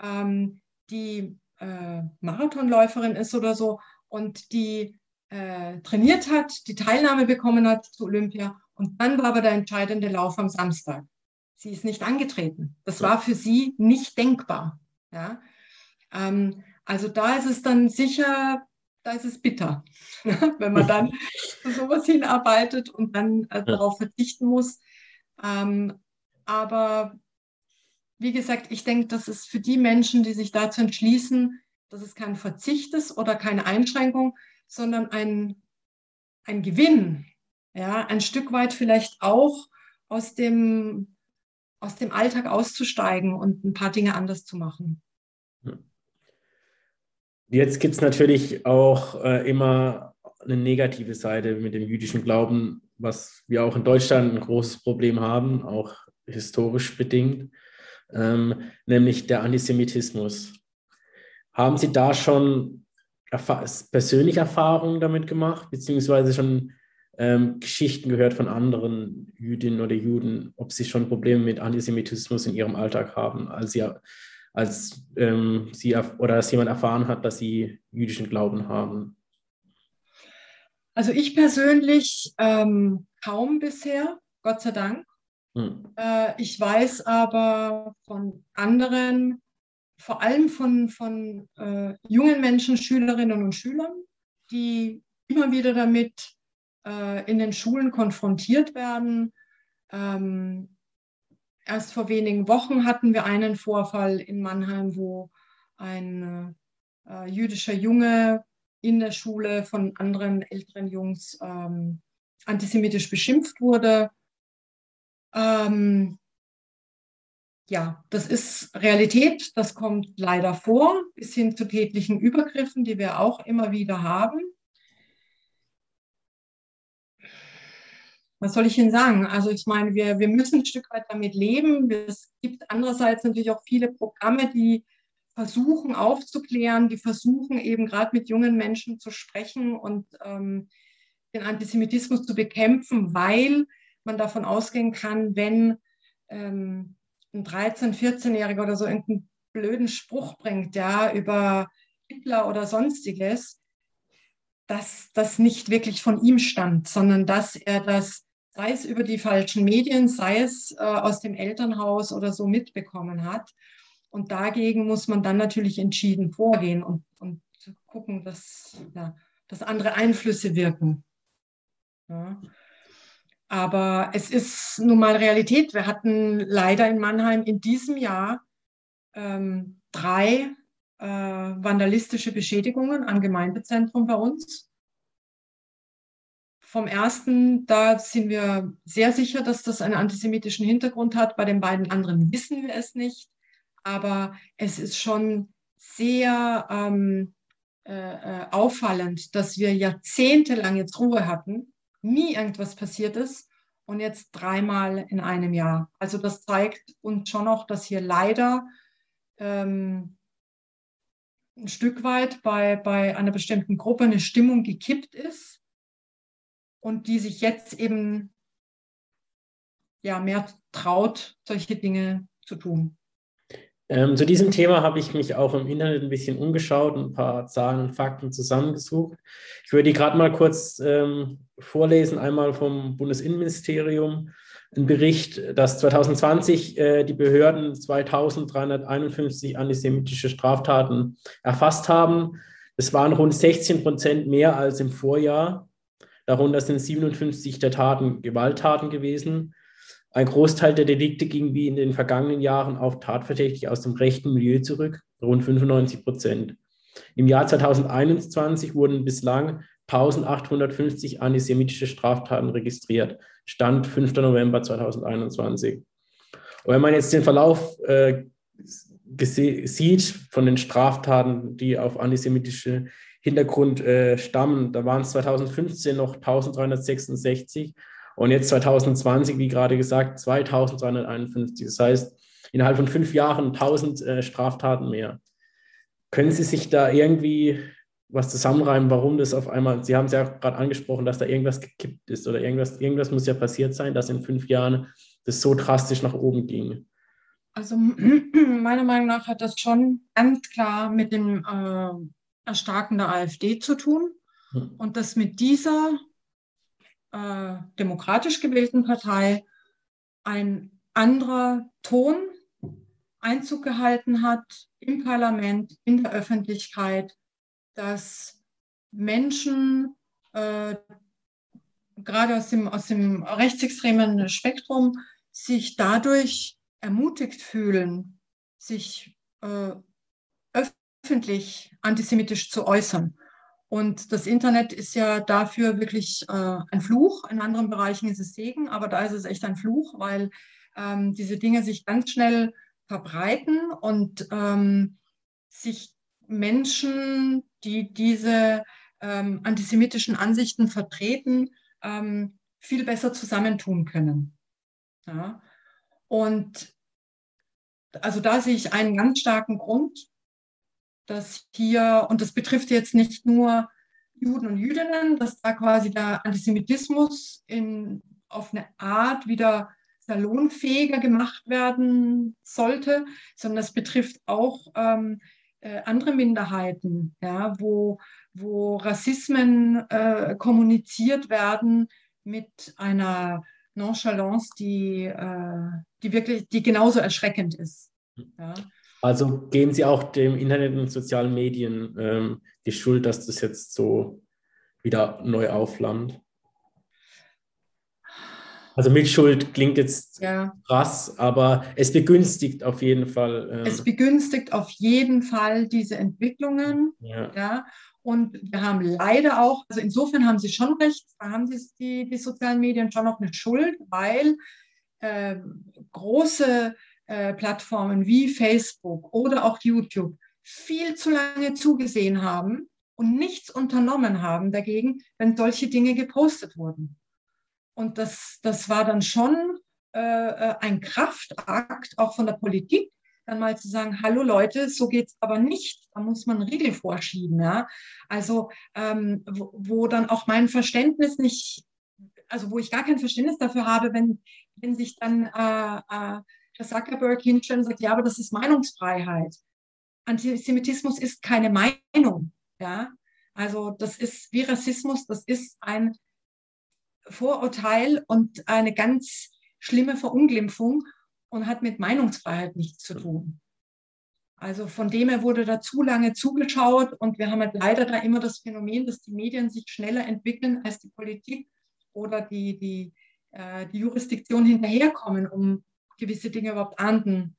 Speaker 2: ähm, die äh, Marathonläuferin ist oder so und die äh, trainiert hat, die Teilnahme bekommen hat zu Olympia. Und dann war aber der entscheidende Lauf am Samstag. Sie ist nicht angetreten. Das war für sie nicht denkbar. Ja? Ähm, also da ist es dann sicher da ist es bitter, [LAUGHS] wenn man dann [LAUGHS] zu sowas hinarbeitet und dann äh, darauf verzichten muss. Ähm, aber wie gesagt, ich denke, das ist für die Menschen, die sich dazu entschließen, dass es kein Verzicht ist oder keine Einschränkung, sondern ein, ein Gewinn, ja, ein Stück weit vielleicht auch aus dem, aus dem Alltag auszusteigen und ein paar Dinge anders zu machen.
Speaker 1: Jetzt gibt es natürlich auch äh, immer eine negative Seite mit dem jüdischen Glauben, was wir auch in Deutschland ein großes Problem haben, auch historisch bedingt, ähm, nämlich der Antisemitismus. Haben Sie da schon erfahr persönliche Erfahrungen damit gemacht, beziehungsweise schon ähm, Geschichten gehört von anderen Jüdinnen oder Juden, ob sie schon Probleme mit Antisemitismus in ihrem Alltag haben, als sie als ähm, sie oder dass jemand erfahren hat, dass sie jüdischen Glauben haben?
Speaker 2: Also ich persönlich ähm, kaum bisher, Gott sei Dank. Hm. Äh, ich weiß aber von anderen, vor allem von, von äh, jungen Menschen, Schülerinnen und Schülern, die immer wieder damit äh, in den Schulen konfrontiert werden. Ähm, erst vor wenigen Wochen hatten wir einen Vorfall in Mannheim, wo ein äh, jüdischer Junge in der Schule von anderen älteren Jungs ähm, antisemitisch beschimpft wurde. Ähm, ja, das ist Realität, das kommt leider vor, bis hin zu tätlichen Übergriffen, die wir auch immer wieder haben. Was soll ich Ihnen sagen? Also ich meine, wir, wir müssen ein Stück weit damit leben. Es gibt andererseits natürlich auch viele Programme, die versuchen aufzuklären, die versuchen eben gerade mit jungen Menschen zu sprechen und ähm, den Antisemitismus zu bekämpfen, weil man davon ausgehen kann, wenn ähm, ein 13-, 14-Jähriger oder so irgendeinen blöden Spruch bringt, ja, über Hitler oder sonstiges, dass das nicht wirklich von ihm stammt, sondern dass er das, sei es über die falschen Medien, sei es äh, aus dem Elternhaus oder so mitbekommen hat. Und dagegen muss man dann natürlich entschieden vorgehen und, und gucken, dass, ja, dass andere Einflüsse wirken. Ja. Aber es ist nun mal Realität. Wir hatten leider in Mannheim in diesem Jahr ähm, drei äh, vandalistische Beschädigungen am Gemeindezentrum bei uns. Vom ersten, da sind wir sehr sicher, dass das einen antisemitischen Hintergrund hat. Bei den beiden anderen wissen wir es nicht aber es ist schon sehr ähm, äh, äh, auffallend, dass wir jahrzehntelang jetzt Ruhe hatten, nie irgendwas passiert ist und jetzt dreimal in einem Jahr. Also das zeigt uns schon noch, dass hier leider ähm, ein Stück weit bei, bei einer bestimmten Gruppe eine Stimmung gekippt ist und die sich jetzt eben ja, mehr traut, solche Dinge zu tun.
Speaker 1: Ähm, zu diesem Thema habe ich mich auch im Internet ein bisschen umgeschaut und ein paar Zahlen und Fakten zusammengesucht. Ich würde die gerade mal kurz ähm, vorlesen. Einmal vom Bundesinnenministerium ein Bericht, dass 2020 äh, die Behörden 2351 antisemitische Straftaten erfasst haben. Es waren rund 16 Prozent mehr als im Vorjahr. Darunter sind 57 der Taten Gewalttaten gewesen. Ein Großteil der Delikte ging wie in den vergangenen Jahren auf Tatverdächtige aus dem rechten Milieu zurück, rund 95 Prozent. Im Jahr 2021 wurden bislang 1850 antisemitische Straftaten registriert. Stand 5. November 2021. Und wenn man jetzt den Verlauf äh, sieht von den Straftaten, die auf antisemitische Hintergrund äh, stammen, da waren es 2015 noch 1366 und jetzt 2020, wie gerade gesagt, 2251. Das heißt, innerhalb von fünf Jahren 1000 äh, Straftaten mehr. Können Sie sich da irgendwie was zusammenreimen, warum das auf einmal, Sie haben es ja gerade angesprochen, dass da irgendwas gekippt ist oder irgendwas, irgendwas muss ja passiert sein, dass in fünf Jahren das so drastisch nach oben ging.
Speaker 2: Also [CLEARS THROAT] meiner Meinung nach hat das schon ganz klar mit dem äh, Erstarken der AfD zu tun hm. und dass mit dieser äh, demokratisch gewählten Partei ein anderer Ton Einzug gehalten hat im Parlament, in der Öffentlichkeit, dass Menschen äh, gerade aus dem, aus dem rechtsextremen Spektrum sich dadurch ermutigt fühlen, sich äh, öffentlich antisemitisch zu äußern. Und das Internet ist ja dafür wirklich äh, ein Fluch. In anderen Bereichen ist es Segen, aber da ist es echt ein Fluch, weil ähm, diese Dinge sich ganz schnell verbreiten und ähm, sich Menschen, die diese ähm, antisemitischen Ansichten vertreten, ähm, viel besser zusammentun können. Ja? Und also da sehe ich einen ganz starken Grund, dass hier, und das betrifft jetzt nicht nur Juden und Jüdinnen, dass da quasi der Antisemitismus in, auf eine Art wieder salonfähiger gemacht werden sollte, sondern das betrifft auch ähm, äh, andere Minderheiten, ja, wo, wo Rassismen äh, kommuniziert werden mit einer Nonchalance, die, äh, die wirklich, die genauso erschreckend ist. Ja.
Speaker 1: Also geben Sie auch dem Internet und sozialen Medien ähm, die Schuld, dass das jetzt so wieder neu aufflammt? Also Mitschuld klingt jetzt ja. krass, aber es begünstigt auf jeden Fall.
Speaker 2: Ähm, es begünstigt auf jeden Fall diese Entwicklungen. Ja. ja. Und wir haben leider auch, also insofern haben Sie schon recht, da haben die, die, die sozialen Medien schon noch eine Schuld, weil äh, große äh, Plattformen wie Facebook oder auch YouTube viel zu lange zugesehen haben und nichts unternommen haben dagegen, wenn solche Dinge gepostet wurden. Und das, das war dann schon äh, äh, ein Kraftakt auch von der Politik, dann mal zu sagen, hallo Leute, so geht es aber nicht. Da muss man Riegel vorschieben. Ja? Also ähm, wo, wo, dann auch mein Verständnis nicht, also wo ich gar kein Verständnis dafür habe, wenn, wenn sich dann äh, äh, Herr Zuckerberg hinstellt und sagt, ja, aber das ist Meinungsfreiheit. Antisemitismus ist keine Meinung. Ja? Also das ist wie Rassismus, das ist ein Vorurteil und eine ganz schlimme Verunglimpfung und hat mit Meinungsfreiheit nichts zu tun. Also von dem her wurde da zu lange zugeschaut und wir haben halt leider da immer das Phänomen, dass die Medien sich schneller entwickeln als die Politik oder die, die, äh, die Jurisdiktion hinterherkommen, um gewisse Dinge überhaupt ahnden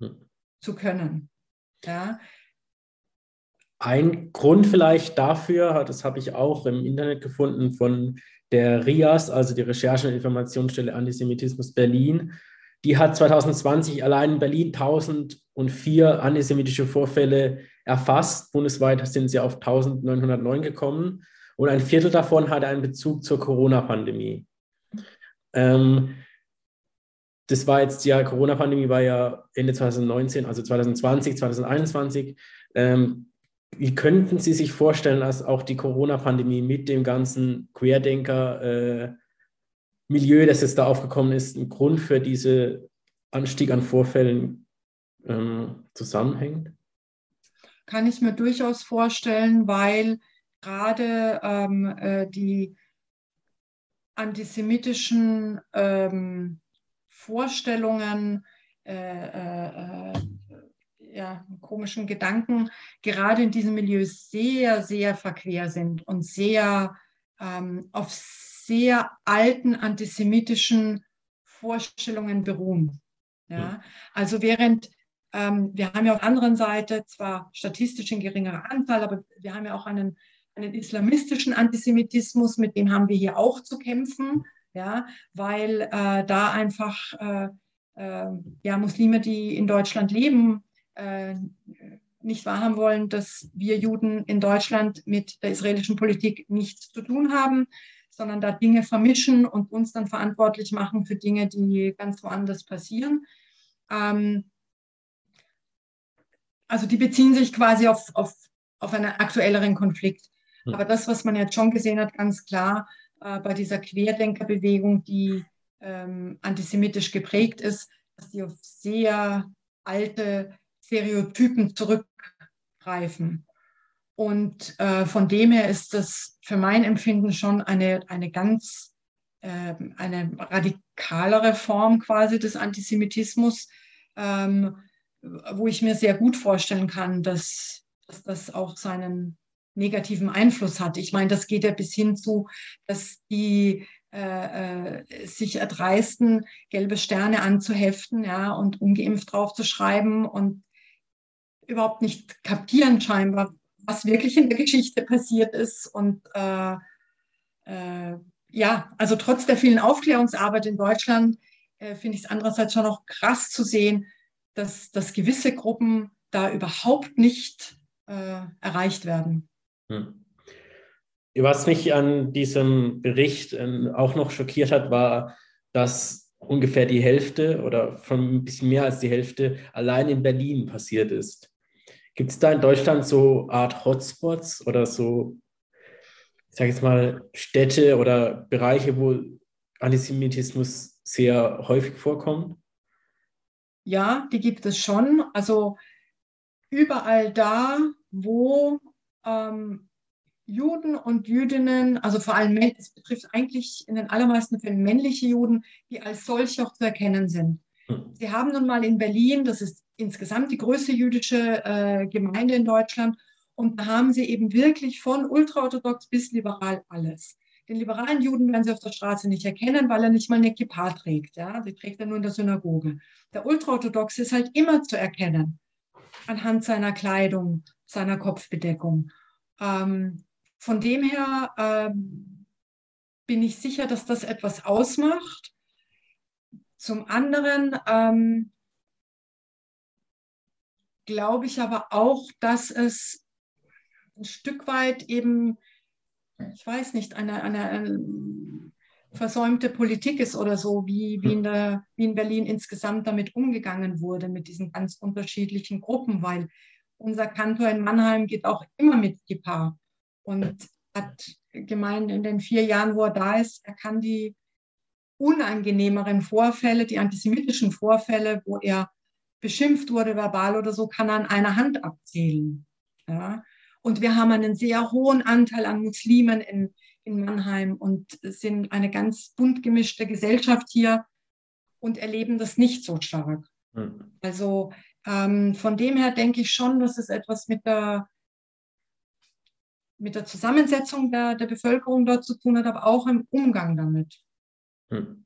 Speaker 2: hm. zu können. Ja.
Speaker 1: Ein Grund vielleicht dafür, das habe ich auch im Internet gefunden von der RIAS, also die Recherche- und Informationsstelle Antisemitismus Berlin, die hat 2020 allein in Berlin 1004 antisemitische Vorfälle erfasst. Bundesweit sind sie auf 1909 gekommen und ein Viertel davon hatte einen Bezug zur Corona-Pandemie. Ähm, das war jetzt, ja, Corona-Pandemie war ja Ende 2019, also 2020, 2021. Ähm, wie könnten Sie sich vorstellen, dass auch die Corona-Pandemie mit dem ganzen Querdenker-Milieu, äh, das jetzt da aufgekommen ist, ein Grund für diesen Anstieg an Vorfällen ähm, zusammenhängt?
Speaker 2: Kann ich mir durchaus vorstellen, weil gerade ähm, äh, die antisemitischen ähm, Vorstellungen, äh, äh, äh ja, komischen Gedanken gerade in diesem Milieu sehr, sehr verquer sind und sehr ähm, auf sehr alten antisemitischen Vorstellungen beruhen. Ja? Also während ähm, wir haben ja auf der anderen Seite zwar statistisch ein geringerer Anteil, aber wir haben ja auch einen, einen islamistischen Antisemitismus, mit dem haben wir hier auch zu kämpfen, ja, weil äh, da einfach äh, äh, ja, Muslime, die in Deutschland leben, äh, nicht wahrhaben wollen, dass wir Juden in Deutschland mit der israelischen Politik nichts zu tun haben, sondern da Dinge vermischen und uns dann verantwortlich machen für Dinge, die ganz woanders passieren. Ähm, also die beziehen sich quasi auf, auf, auf einen aktuelleren Konflikt. Hm. Aber das, was man jetzt schon gesehen hat, ganz klar äh, bei dieser Querdenkerbewegung, die ähm, antisemitisch geprägt ist, dass die auf sehr alte Stereotypen zurückgreifen. Und äh, von dem her ist das für mein Empfinden schon eine, eine ganz äh, eine radikalere Form quasi des Antisemitismus, ähm, wo ich mir sehr gut vorstellen kann, dass, dass das auch seinen negativen Einfluss hat. Ich meine, das geht ja bis hin zu, dass die äh, äh, sich erdreisten, gelbe Sterne anzuheften ja, und ungeimpft draufzuschreiben und überhaupt nicht kapieren scheinbar, was wirklich in der Geschichte passiert ist. Und äh, äh, ja, also trotz der vielen Aufklärungsarbeit in Deutschland äh, finde ich es andererseits schon noch krass zu sehen, dass, dass gewisse Gruppen da überhaupt nicht äh, erreicht werden. Hm.
Speaker 1: Was mich an diesem Bericht ähm, auch noch schockiert hat, war, dass ungefähr die Hälfte oder von ein bisschen mehr als die Hälfte allein in Berlin passiert ist. Gibt es da in Deutschland so Art Hotspots oder so, ich sage jetzt mal, Städte oder Bereiche, wo Antisemitismus sehr häufig vorkommt?
Speaker 2: Ja, die gibt es schon. Also überall da, wo ähm, Juden und Jüdinnen, also vor allem, es betrifft eigentlich in den allermeisten Fällen männliche Juden, die als solche auch zu erkennen sind. Hm. Sie haben nun mal in Berlin, das ist insgesamt die größte jüdische äh, Gemeinde in Deutschland, und da haben sie eben wirklich von ultraorthodox bis liberal alles. Den liberalen Juden werden sie auf der Straße nicht erkennen, weil er nicht mal eine Kippa trägt. Ja? Die trägt er nur in der Synagoge. Der ultraorthodoxe ist halt immer zu erkennen anhand seiner Kleidung, seiner Kopfbedeckung. Ähm, von dem her ähm, bin ich sicher, dass das etwas ausmacht. Zum anderen ähm, glaube ich aber auch, dass es ein Stück weit eben, ich weiß nicht, eine, eine, eine versäumte Politik ist oder so, wie, wie, in der, wie in Berlin insgesamt damit umgegangen wurde, mit diesen ganz unterschiedlichen Gruppen, weil unser Kantor in Mannheim geht auch immer mit Kippa und hat gemeint, in den vier Jahren, wo er da ist, er kann die unangenehmeren Vorfälle, die antisemitischen Vorfälle, wo er beschimpft wurde verbal oder so, kann er an einer Hand abzählen. Ja? Und wir haben einen sehr hohen Anteil an Muslimen in, in Mannheim und sind eine ganz bunt gemischte Gesellschaft hier und erleben das nicht so stark. Mhm. Also ähm, von dem her denke ich schon, dass es etwas mit der, mit der Zusammensetzung der, der Bevölkerung dort zu tun hat, aber auch im Umgang damit.
Speaker 1: Mhm.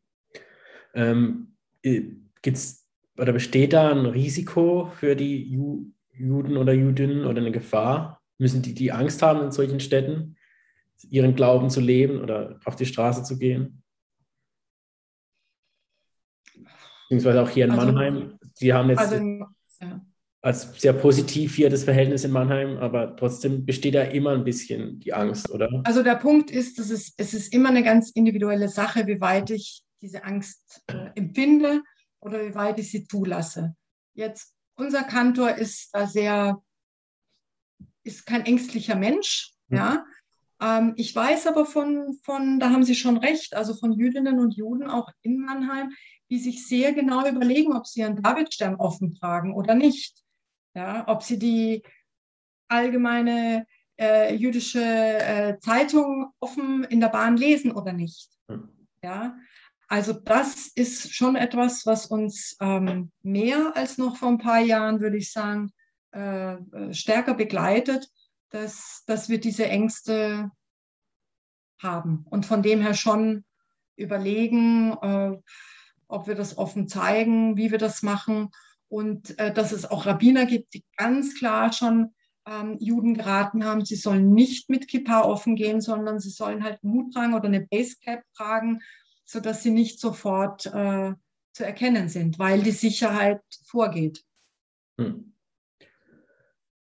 Speaker 1: Ähm, gibt's oder besteht da ein Risiko für die Ju Juden oder Judinnen oder eine Gefahr? Müssen die die Angst haben in solchen Städten? ihren Glauben zu leben oder auf die Straße zu gehen? Beziehungsweise auch hier in also, Mannheim. Sie haben jetzt also, ja. als sehr positiv hier das Verhältnis in Mannheim, aber trotzdem besteht da immer ein bisschen die Angst, oder?
Speaker 2: Also der Punkt ist, dass es, es ist immer eine ganz individuelle Sache, wie weit ich diese Angst äh, empfinde oder wie weit ich sie zulasse. Jetzt, unser Kantor ist da sehr, ist kein ängstlicher Mensch, mhm. ja. Ähm, ich weiß aber von, von, da haben Sie schon recht, also von Jüdinnen und Juden auch in Mannheim, die sich sehr genau überlegen, ob sie ihren Davidstern offen tragen oder nicht. Ja, ob sie die allgemeine äh, jüdische äh, Zeitung offen in der Bahn lesen oder nicht. Ja, also das ist schon etwas, was uns ähm, mehr als noch vor ein paar Jahren, würde ich sagen, äh, äh stärker begleitet dass, dass wir diese Ängste haben und von dem her schon überlegen, äh, ob wir das offen zeigen, wie wir das machen und äh, dass es auch Rabbiner gibt, die ganz klar schon ähm, Juden geraten haben, sie sollen nicht mit Kippa offen gehen, sondern sie sollen halt Hut tragen oder eine Basecap tragen, sodass sie nicht sofort äh, zu erkennen sind, weil die Sicherheit vorgeht. Hm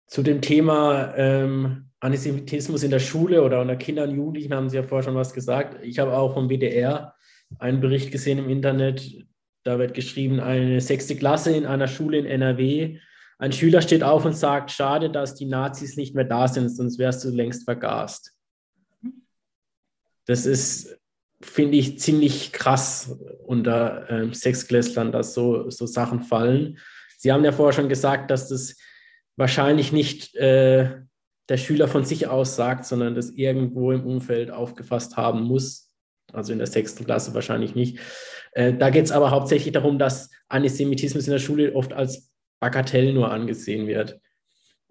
Speaker 1: zu dem Thema ähm, Antisemitismus in der Schule oder unter Kindern und Jugendlichen haben Sie ja vorher schon was gesagt. Ich habe auch vom WDR einen Bericht gesehen im Internet. Da wird geschrieben, eine sechste Klasse in einer Schule in NRW. Ein Schüler steht auf und sagt, schade, dass die Nazis nicht mehr da sind, sonst wärst du längst vergast. Das ist, finde ich, ziemlich krass unter ähm, Sechsklässlern, dass so, so Sachen fallen. Sie haben ja vorher schon gesagt, dass das wahrscheinlich nicht äh, der Schüler von sich aus sagt, sondern das irgendwo im Umfeld aufgefasst haben muss. Also in der sechsten Klasse wahrscheinlich nicht. Äh, da geht es aber hauptsächlich darum, dass Antisemitismus in der Schule oft als Bagatell nur angesehen wird.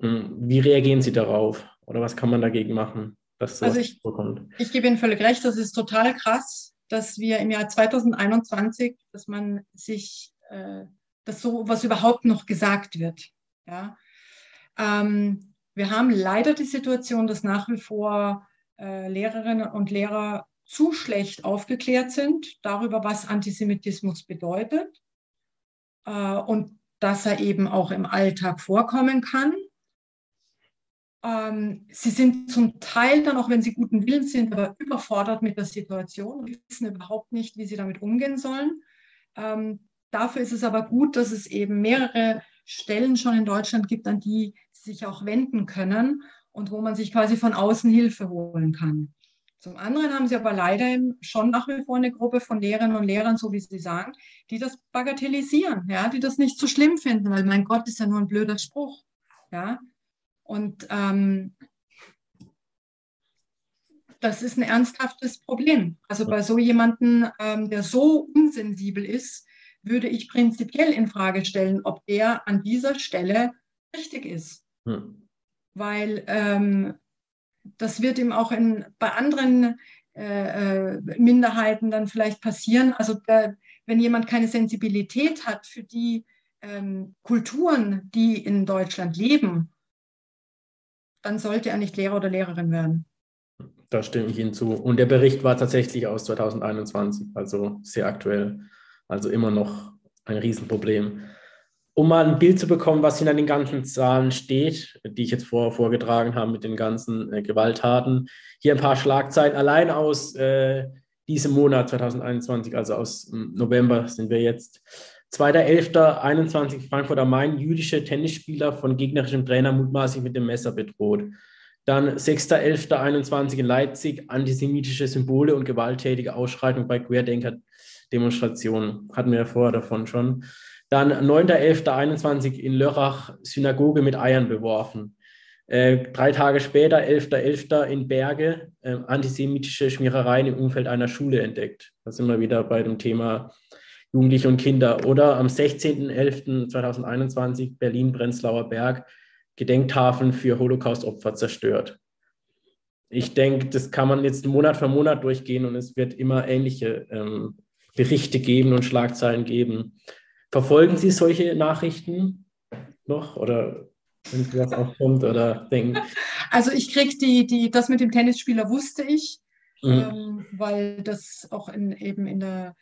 Speaker 1: Hm, wie reagieren Sie darauf? Oder was kann man dagegen machen,
Speaker 2: dass sowas also ich, vorkommt? Ich gebe Ihnen völlig recht, das ist total krass, dass wir im Jahr 2021, dass man sich, äh, dass so was überhaupt noch gesagt wird. Ja? Ähm, wir haben leider die Situation, dass nach wie vor äh, Lehrerinnen und Lehrer zu schlecht aufgeklärt sind darüber, was Antisemitismus bedeutet äh, und dass er eben auch im Alltag vorkommen kann. Ähm, sie sind zum Teil dann, auch wenn sie guten Willens sind, aber überfordert mit der Situation und wissen überhaupt nicht, wie sie damit umgehen sollen. Ähm, dafür ist es aber gut, dass es eben mehrere Stellen schon in Deutschland gibt, an die sich auch wenden können und wo man sich quasi von außen Hilfe holen kann. Zum anderen haben sie aber leider schon nach wie vor eine Gruppe von Lehrerinnen und Lehrern, so wie sie sagen, die das bagatellisieren, ja, die das nicht so schlimm finden, weil mein Gott ist ja nur ein blöder Spruch. Ja. Und ähm, das ist ein ernsthaftes Problem. Also bei so jemandem, ähm, der so unsensibel ist, würde ich prinzipiell in Frage stellen, ob der an dieser Stelle richtig ist. Hm. Weil ähm, das wird ihm auch in, bei anderen äh, äh, Minderheiten dann vielleicht passieren. Also da, wenn jemand keine Sensibilität hat für die ähm, Kulturen, die in Deutschland leben, dann sollte er nicht Lehrer oder Lehrerin werden.
Speaker 1: Da stimme ich Ihnen zu. Und der Bericht war tatsächlich aus 2021, also sehr aktuell. Also immer noch ein Riesenproblem. Um mal ein Bild zu bekommen, was hinter den ganzen Zahlen steht, die ich jetzt vorher vorgetragen habe mit den ganzen äh, Gewalttaten. Hier ein paar Schlagzeilen allein aus äh, diesem Monat 2021, also aus hm, November sind wir jetzt. 2.11.21 Frankfurt am Main, jüdische Tennisspieler von gegnerischem Trainer mutmaßlich mit dem Messer bedroht. Dann 6.11.21 in Leipzig, antisemitische Symbole und gewalttätige Ausschreitung bei Querdenker-Demonstrationen. Hatten wir ja vorher davon schon. Dann 9.11.21 in Lörrach, Synagoge mit Eiern beworfen. Äh, drei Tage später, 11.11. .11. in Berge, äh, antisemitische Schmierereien im Umfeld einer Schule entdeckt. Da sind wir wieder bei dem Thema Jugendliche und Kinder. Oder am 16.11.2021 Berlin-Prenzlauer Berg, Gedenktafeln für Holocaust-Opfer zerstört. Ich denke, das kann man jetzt Monat für Monat durchgehen und es wird immer ähnliche ähm, Berichte geben und Schlagzeilen geben. Verfolgen Sie solche Nachrichten noch oder wenn sowas auch kommt oder denken?
Speaker 2: Also ich kriege die, die, das mit dem Tennisspieler wusste ich, mhm. ähm, weil das auch in, eben in der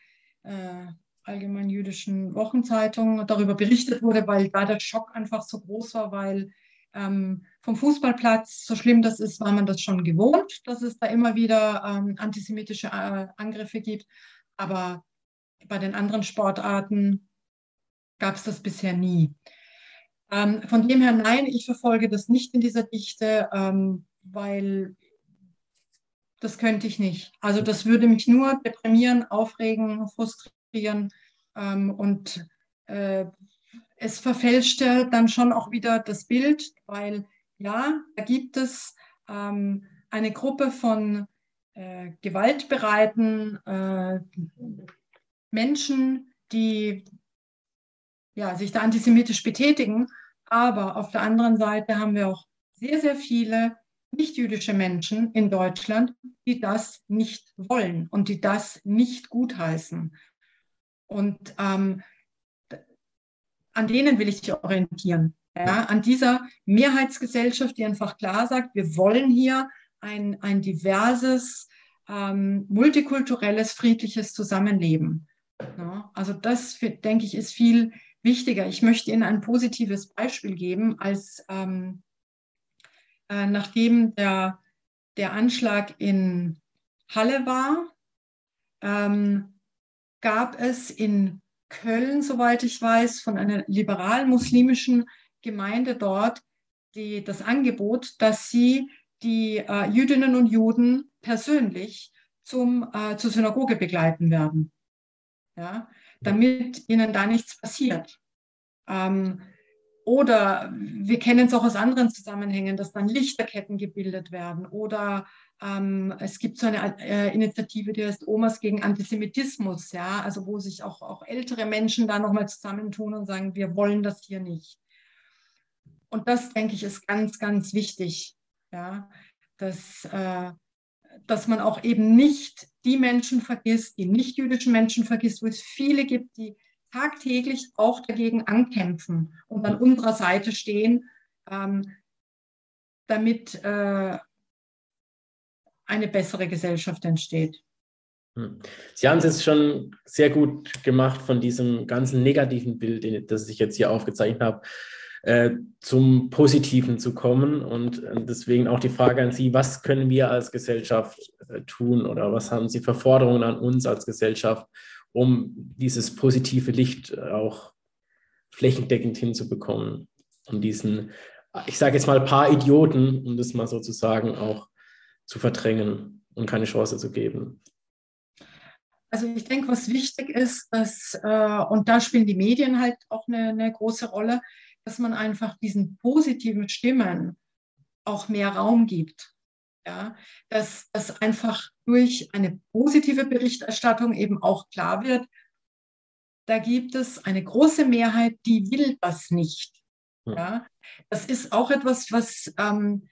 Speaker 2: äh, allgemein jüdischen Wochenzeitung darüber berichtet wurde, weil da der Schock einfach so groß war, weil ähm, vom Fußballplatz, so schlimm das ist, war man das schon gewohnt, dass es da immer wieder ähm, antisemitische äh, Angriffe gibt. Aber bei den anderen Sportarten gab es das bisher nie. Ähm, von dem her, nein, ich verfolge das nicht in dieser Dichte, ähm, weil das könnte ich nicht. Also das würde mich nur deprimieren, aufregen, frustrieren ähm, und äh, es verfälschte dann schon auch wieder das Bild, weil ja, da gibt es ähm, eine Gruppe von äh, gewaltbereiten äh, Menschen, die ja, sich da antisemitisch betätigen. Aber auf der anderen Seite haben wir auch sehr, sehr viele nichtjüdische Menschen in Deutschland, die das nicht wollen und die das nicht gutheißen. Und ähm, an denen will ich dich orientieren. Ja, an dieser Mehrheitsgesellschaft, die einfach klar sagt, wir wollen hier ein, ein diverses, ähm, multikulturelles, friedliches Zusammenleben. Ja, also das, denke ich, ist viel wichtiger. Ich möchte Ihnen ein positives Beispiel geben, als ähm, äh, nachdem der, der Anschlag in Halle war, ähm, gab es in Köln, soweit ich weiß, von einer liberal-muslimischen Gemeinde dort die, das Angebot, dass sie die äh, Jüdinnen und Juden persönlich zum, äh, zur Synagoge begleiten werden. Ja, damit ihnen da nichts passiert. Ähm, oder wir kennen es auch aus anderen Zusammenhängen, dass dann Lichterketten gebildet werden. Oder ähm, es gibt so eine äh, Initiative, die heißt Omas gegen Antisemitismus, ja, also wo sich auch, auch ältere Menschen da nochmal zusammentun und sagen, wir wollen das hier nicht. Und das, denke ich, ist ganz, ganz wichtig, ja, dass, äh, dass man auch eben nicht die Menschen vergisst, die nicht jüdischen Menschen vergisst, wo es viele gibt, die tagtäglich auch dagegen ankämpfen und an unserer Seite stehen, ähm, damit äh, eine bessere Gesellschaft entsteht.
Speaker 1: Hm. Sie haben es jetzt schon sehr gut gemacht von diesem ganzen negativen Bild, das ich jetzt hier aufgezeichnet habe, äh, zum Positiven zu kommen. Und äh, deswegen auch die Frage an Sie, was können wir als Gesellschaft äh, tun oder was haben Sie für Forderungen an uns als Gesellschaft, um dieses positive Licht auch flächendeckend hinzubekommen und diesen, ich sage jetzt mal, paar Idioten, um das mal so zu sagen, auch zu verdrängen. und keine Chance zu geben?
Speaker 2: Also ich denke, was wichtig ist, dass, äh, und da spielen die Medien halt auch eine, eine, große Rolle, dass man einfach diesen positiven Stimmen auch mehr Raum gibt. Ja, dass, dass einfach durch eine positive Berichterstattung eben auch klar wird, da gibt es eine große Mehrheit, die will das nicht. Ja, das ist auch etwas, was, ähm,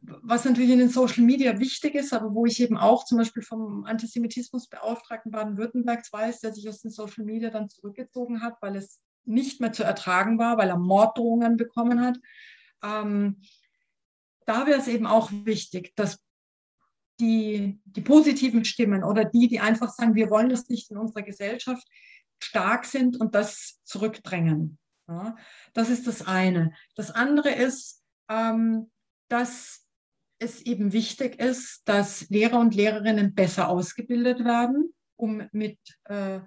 Speaker 2: was natürlich in den Social Media wichtig ist, aber wo ich eben auch zum Beispiel vom Antisemitismusbeauftragten Baden-Württembergs weiß, der sich aus den Social Media dann zurückgezogen hat, weil es nicht mehr zu ertragen war, weil er Morddrohungen bekommen hat. Ähm, da wäre es eben auch wichtig, dass die, die positiven Stimmen oder die, die einfach sagen, wir wollen das nicht in unserer Gesellschaft, stark sind und das zurückdrängen. Ja, das ist das eine. Das andere ist, ähm, dass es eben wichtig ist, dass Lehrer und Lehrerinnen besser ausgebildet werden, um mit äh,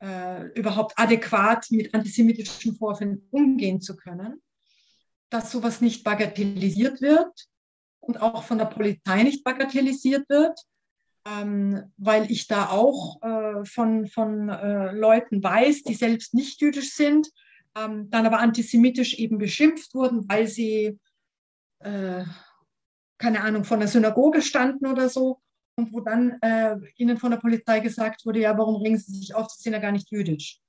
Speaker 2: äh, überhaupt adäquat mit antisemitischen Vorfällen umgehen zu können, dass sowas nicht bagatellisiert wird und auch von der Polizei nicht bagatellisiert wird, ähm, weil ich da auch äh, von, von äh, Leuten weiß, die selbst nicht jüdisch sind, ähm, dann aber antisemitisch eben beschimpft wurden, weil sie, äh, keine Ahnung, von der Synagoge standen oder so. Und wo dann äh, ihnen von der Polizei gesagt wurde, ja, warum ringen sie sich auf, sie sind ja gar nicht jüdisch.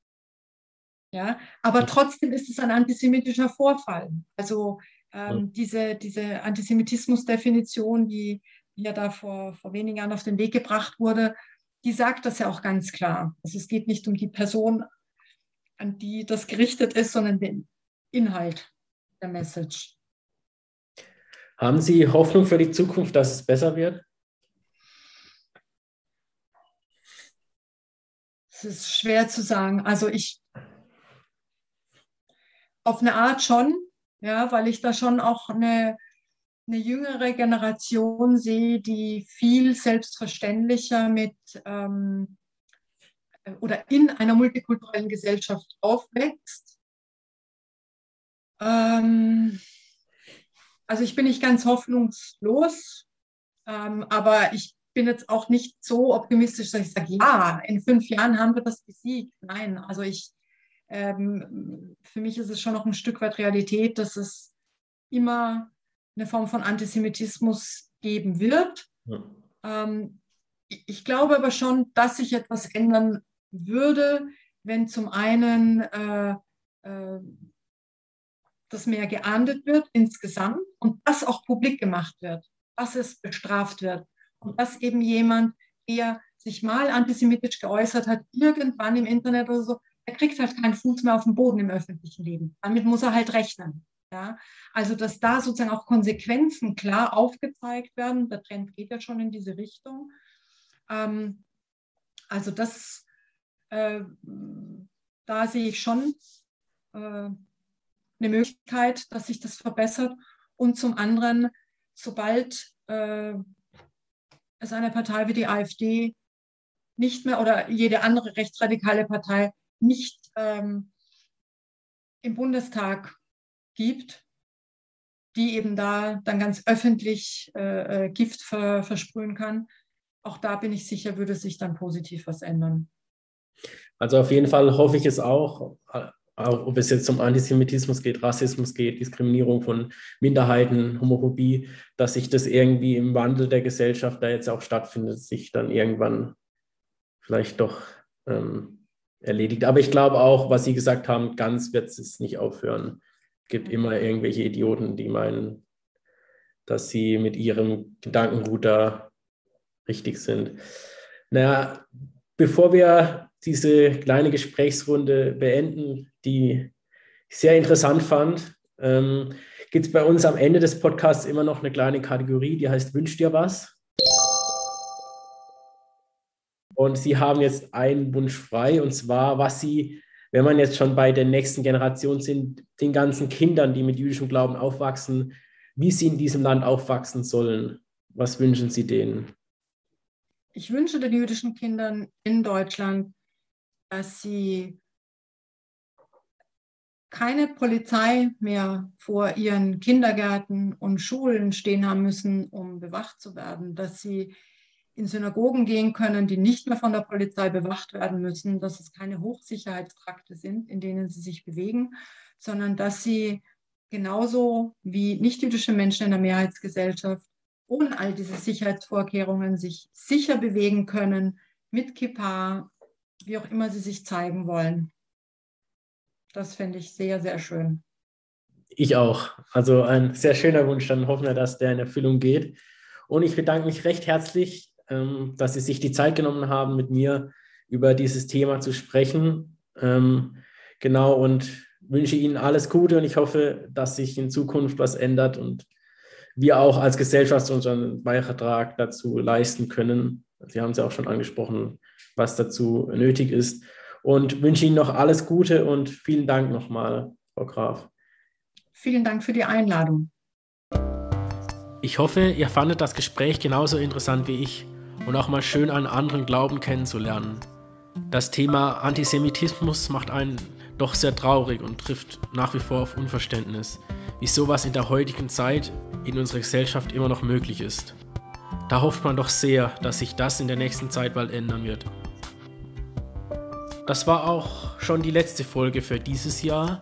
Speaker 2: Ja, aber trotzdem ist es ein antisemitischer Vorfall. Also ähm, diese, diese Antisemitismus-Definition, die ja da vor, vor wenigen Jahren auf den Weg gebracht wurde, die sagt das ja auch ganz klar. Also es geht nicht um die Person, an die das gerichtet ist, sondern den Inhalt der Message.
Speaker 1: Haben Sie Hoffnung für die Zukunft, dass es besser wird?
Speaker 2: Es ist schwer zu sagen. Also ich auf eine Art schon, ja, weil ich da schon auch eine, eine jüngere Generation sehe, die viel selbstverständlicher mit ähm, oder in einer multikulturellen Gesellschaft aufwächst. Ähm, also ich bin nicht ganz hoffnungslos, ähm, aber ich bin jetzt auch nicht so optimistisch, dass ich sage, ja, in fünf Jahren haben wir das besiegt. Nein, also ich, ähm, für mich ist es schon noch ein Stück weit Realität, dass es immer eine Form von Antisemitismus geben wird. Ja. Ähm, ich glaube aber schon, dass sich etwas ändern würde, wenn zum einen äh, äh, das mehr geahndet wird insgesamt und das auch publik gemacht wird, dass es bestraft wird und dass eben jemand, der sich mal antisemitisch geäußert hat, irgendwann im Internet oder so, er kriegt halt keinen Fuß mehr auf den Boden im öffentlichen Leben. Damit muss er halt rechnen. Ja? Also, dass da sozusagen auch Konsequenzen klar aufgezeigt werden. Der Trend geht ja schon in diese Richtung. Ähm, also, das äh, da sehe ich schon äh, eine Möglichkeit, dass sich das verbessert. Und zum anderen, sobald äh, es eine Partei wie die AfD nicht mehr oder jede andere rechtsradikale Partei nicht ähm, im Bundestag gibt, die eben da dann ganz öffentlich äh, äh Gift ver, versprühen kann, auch da bin ich sicher, würde sich dann positiv was ändern.
Speaker 1: Also auf jeden Fall hoffe ich es auch, auch ob es jetzt um Antisemitismus geht, Rassismus geht, Diskriminierung von Minderheiten, Homophobie, dass sich das irgendwie im Wandel der Gesellschaft da jetzt auch stattfindet, sich dann irgendwann vielleicht doch ähm, erledigt. Aber ich glaube auch, was Sie gesagt haben, ganz wird es nicht aufhören. Es gibt immer irgendwelche Idioten, die meinen, dass sie mit ihrem Gedankengut da richtig sind. Naja, bevor wir diese kleine Gesprächsrunde beenden, die ich sehr interessant fand, ähm, gibt es bei uns am Ende des Podcasts immer noch eine kleine Kategorie, die heißt Wünsch dir was. Und Sie haben jetzt einen Wunsch frei, und zwar, was Sie, wenn man jetzt schon bei der nächsten Generation sind, den ganzen Kindern, die mit jüdischem Glauben aufwachsen, wie sie in diesem Land aufwachsen sollen. Was wünschen Sie denen?
Speaker 2: Ich wünsche den jüdischen Kindern in Deutschland, dass sie keine Polizei mehr vor ihren Kindergärten und Schulen stehen haben müssen, um bewacht zu werden, dass sie in Synagogen gehen können, die nicht mehr von der Polizei bewacht werden müssen, dass es keine Hochsicherheitstrakte sind, in denen sie sich bewegen, sondern dass sie genauso wie nichtjüdische Menschen in der Mehrheitsgesellschaft ohne all diese Sicherheitsvorkehrungen sich sicher bewegen können, mit Kippa, wie auch immer sie sich zeigen wollen. Das fände ich sehr, sehr schön.
Speaker 1: Ich auch. Also ein sehr schöner Wunsch. Dann hoffen wir, dass der in Erfüllung geht. Und ich bedanke mich recht herzlich, ähm, dass Sie sich die Zeit genommen haben, mit mir über dieses Thema zu sprechen. Ähm, genau, und wünsche Ihnen alles Gute und ich hoffe, dass sich in Zukunft was ändert und wir auch als Gesellschaft unseren Beitrag dazu leisten können. Sie haben es ja auch schon angesprochen, was dazu nötig ist. Und wünsche Ihnen noch alles Gute und vielen Dank nochmal, Frau Graf.
Speaker 2: Vielen Dank für die Einladung.
Speaker 1: Ich hoffe, ihr fandet das Gespräch genauso interessant wie ich und auch mal schön einen anderen Glauben kennenzulernen. Das Thema Antisemitismus macht einen doch sehr traurig und trifft nach wie vor auf Unverständnis, wie sowas in der heutigen Zeit in unserer Gesellschaft immer noch möglich ist. Da hofft man doch sehr, dass sich das in der nächsten Zeit bald ändern wird. Das war auch schon die letzte Folge für dieses Jahr.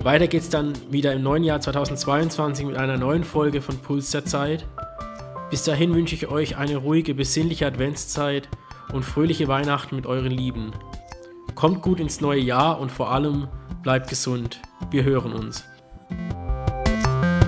Speaker 1: Weiter geht's dann wieder im neuen Jahr 2022 mit einer neuen Folge von Puls der Zeit. Bis dahin wünsche ich euch eine ruhige, besinnliche Adventszeit und fröhliche Weihnachten mit euren Lieben. Kommt gut ins neue Jahr und vor allem bleibt gesund. Wir hören uns.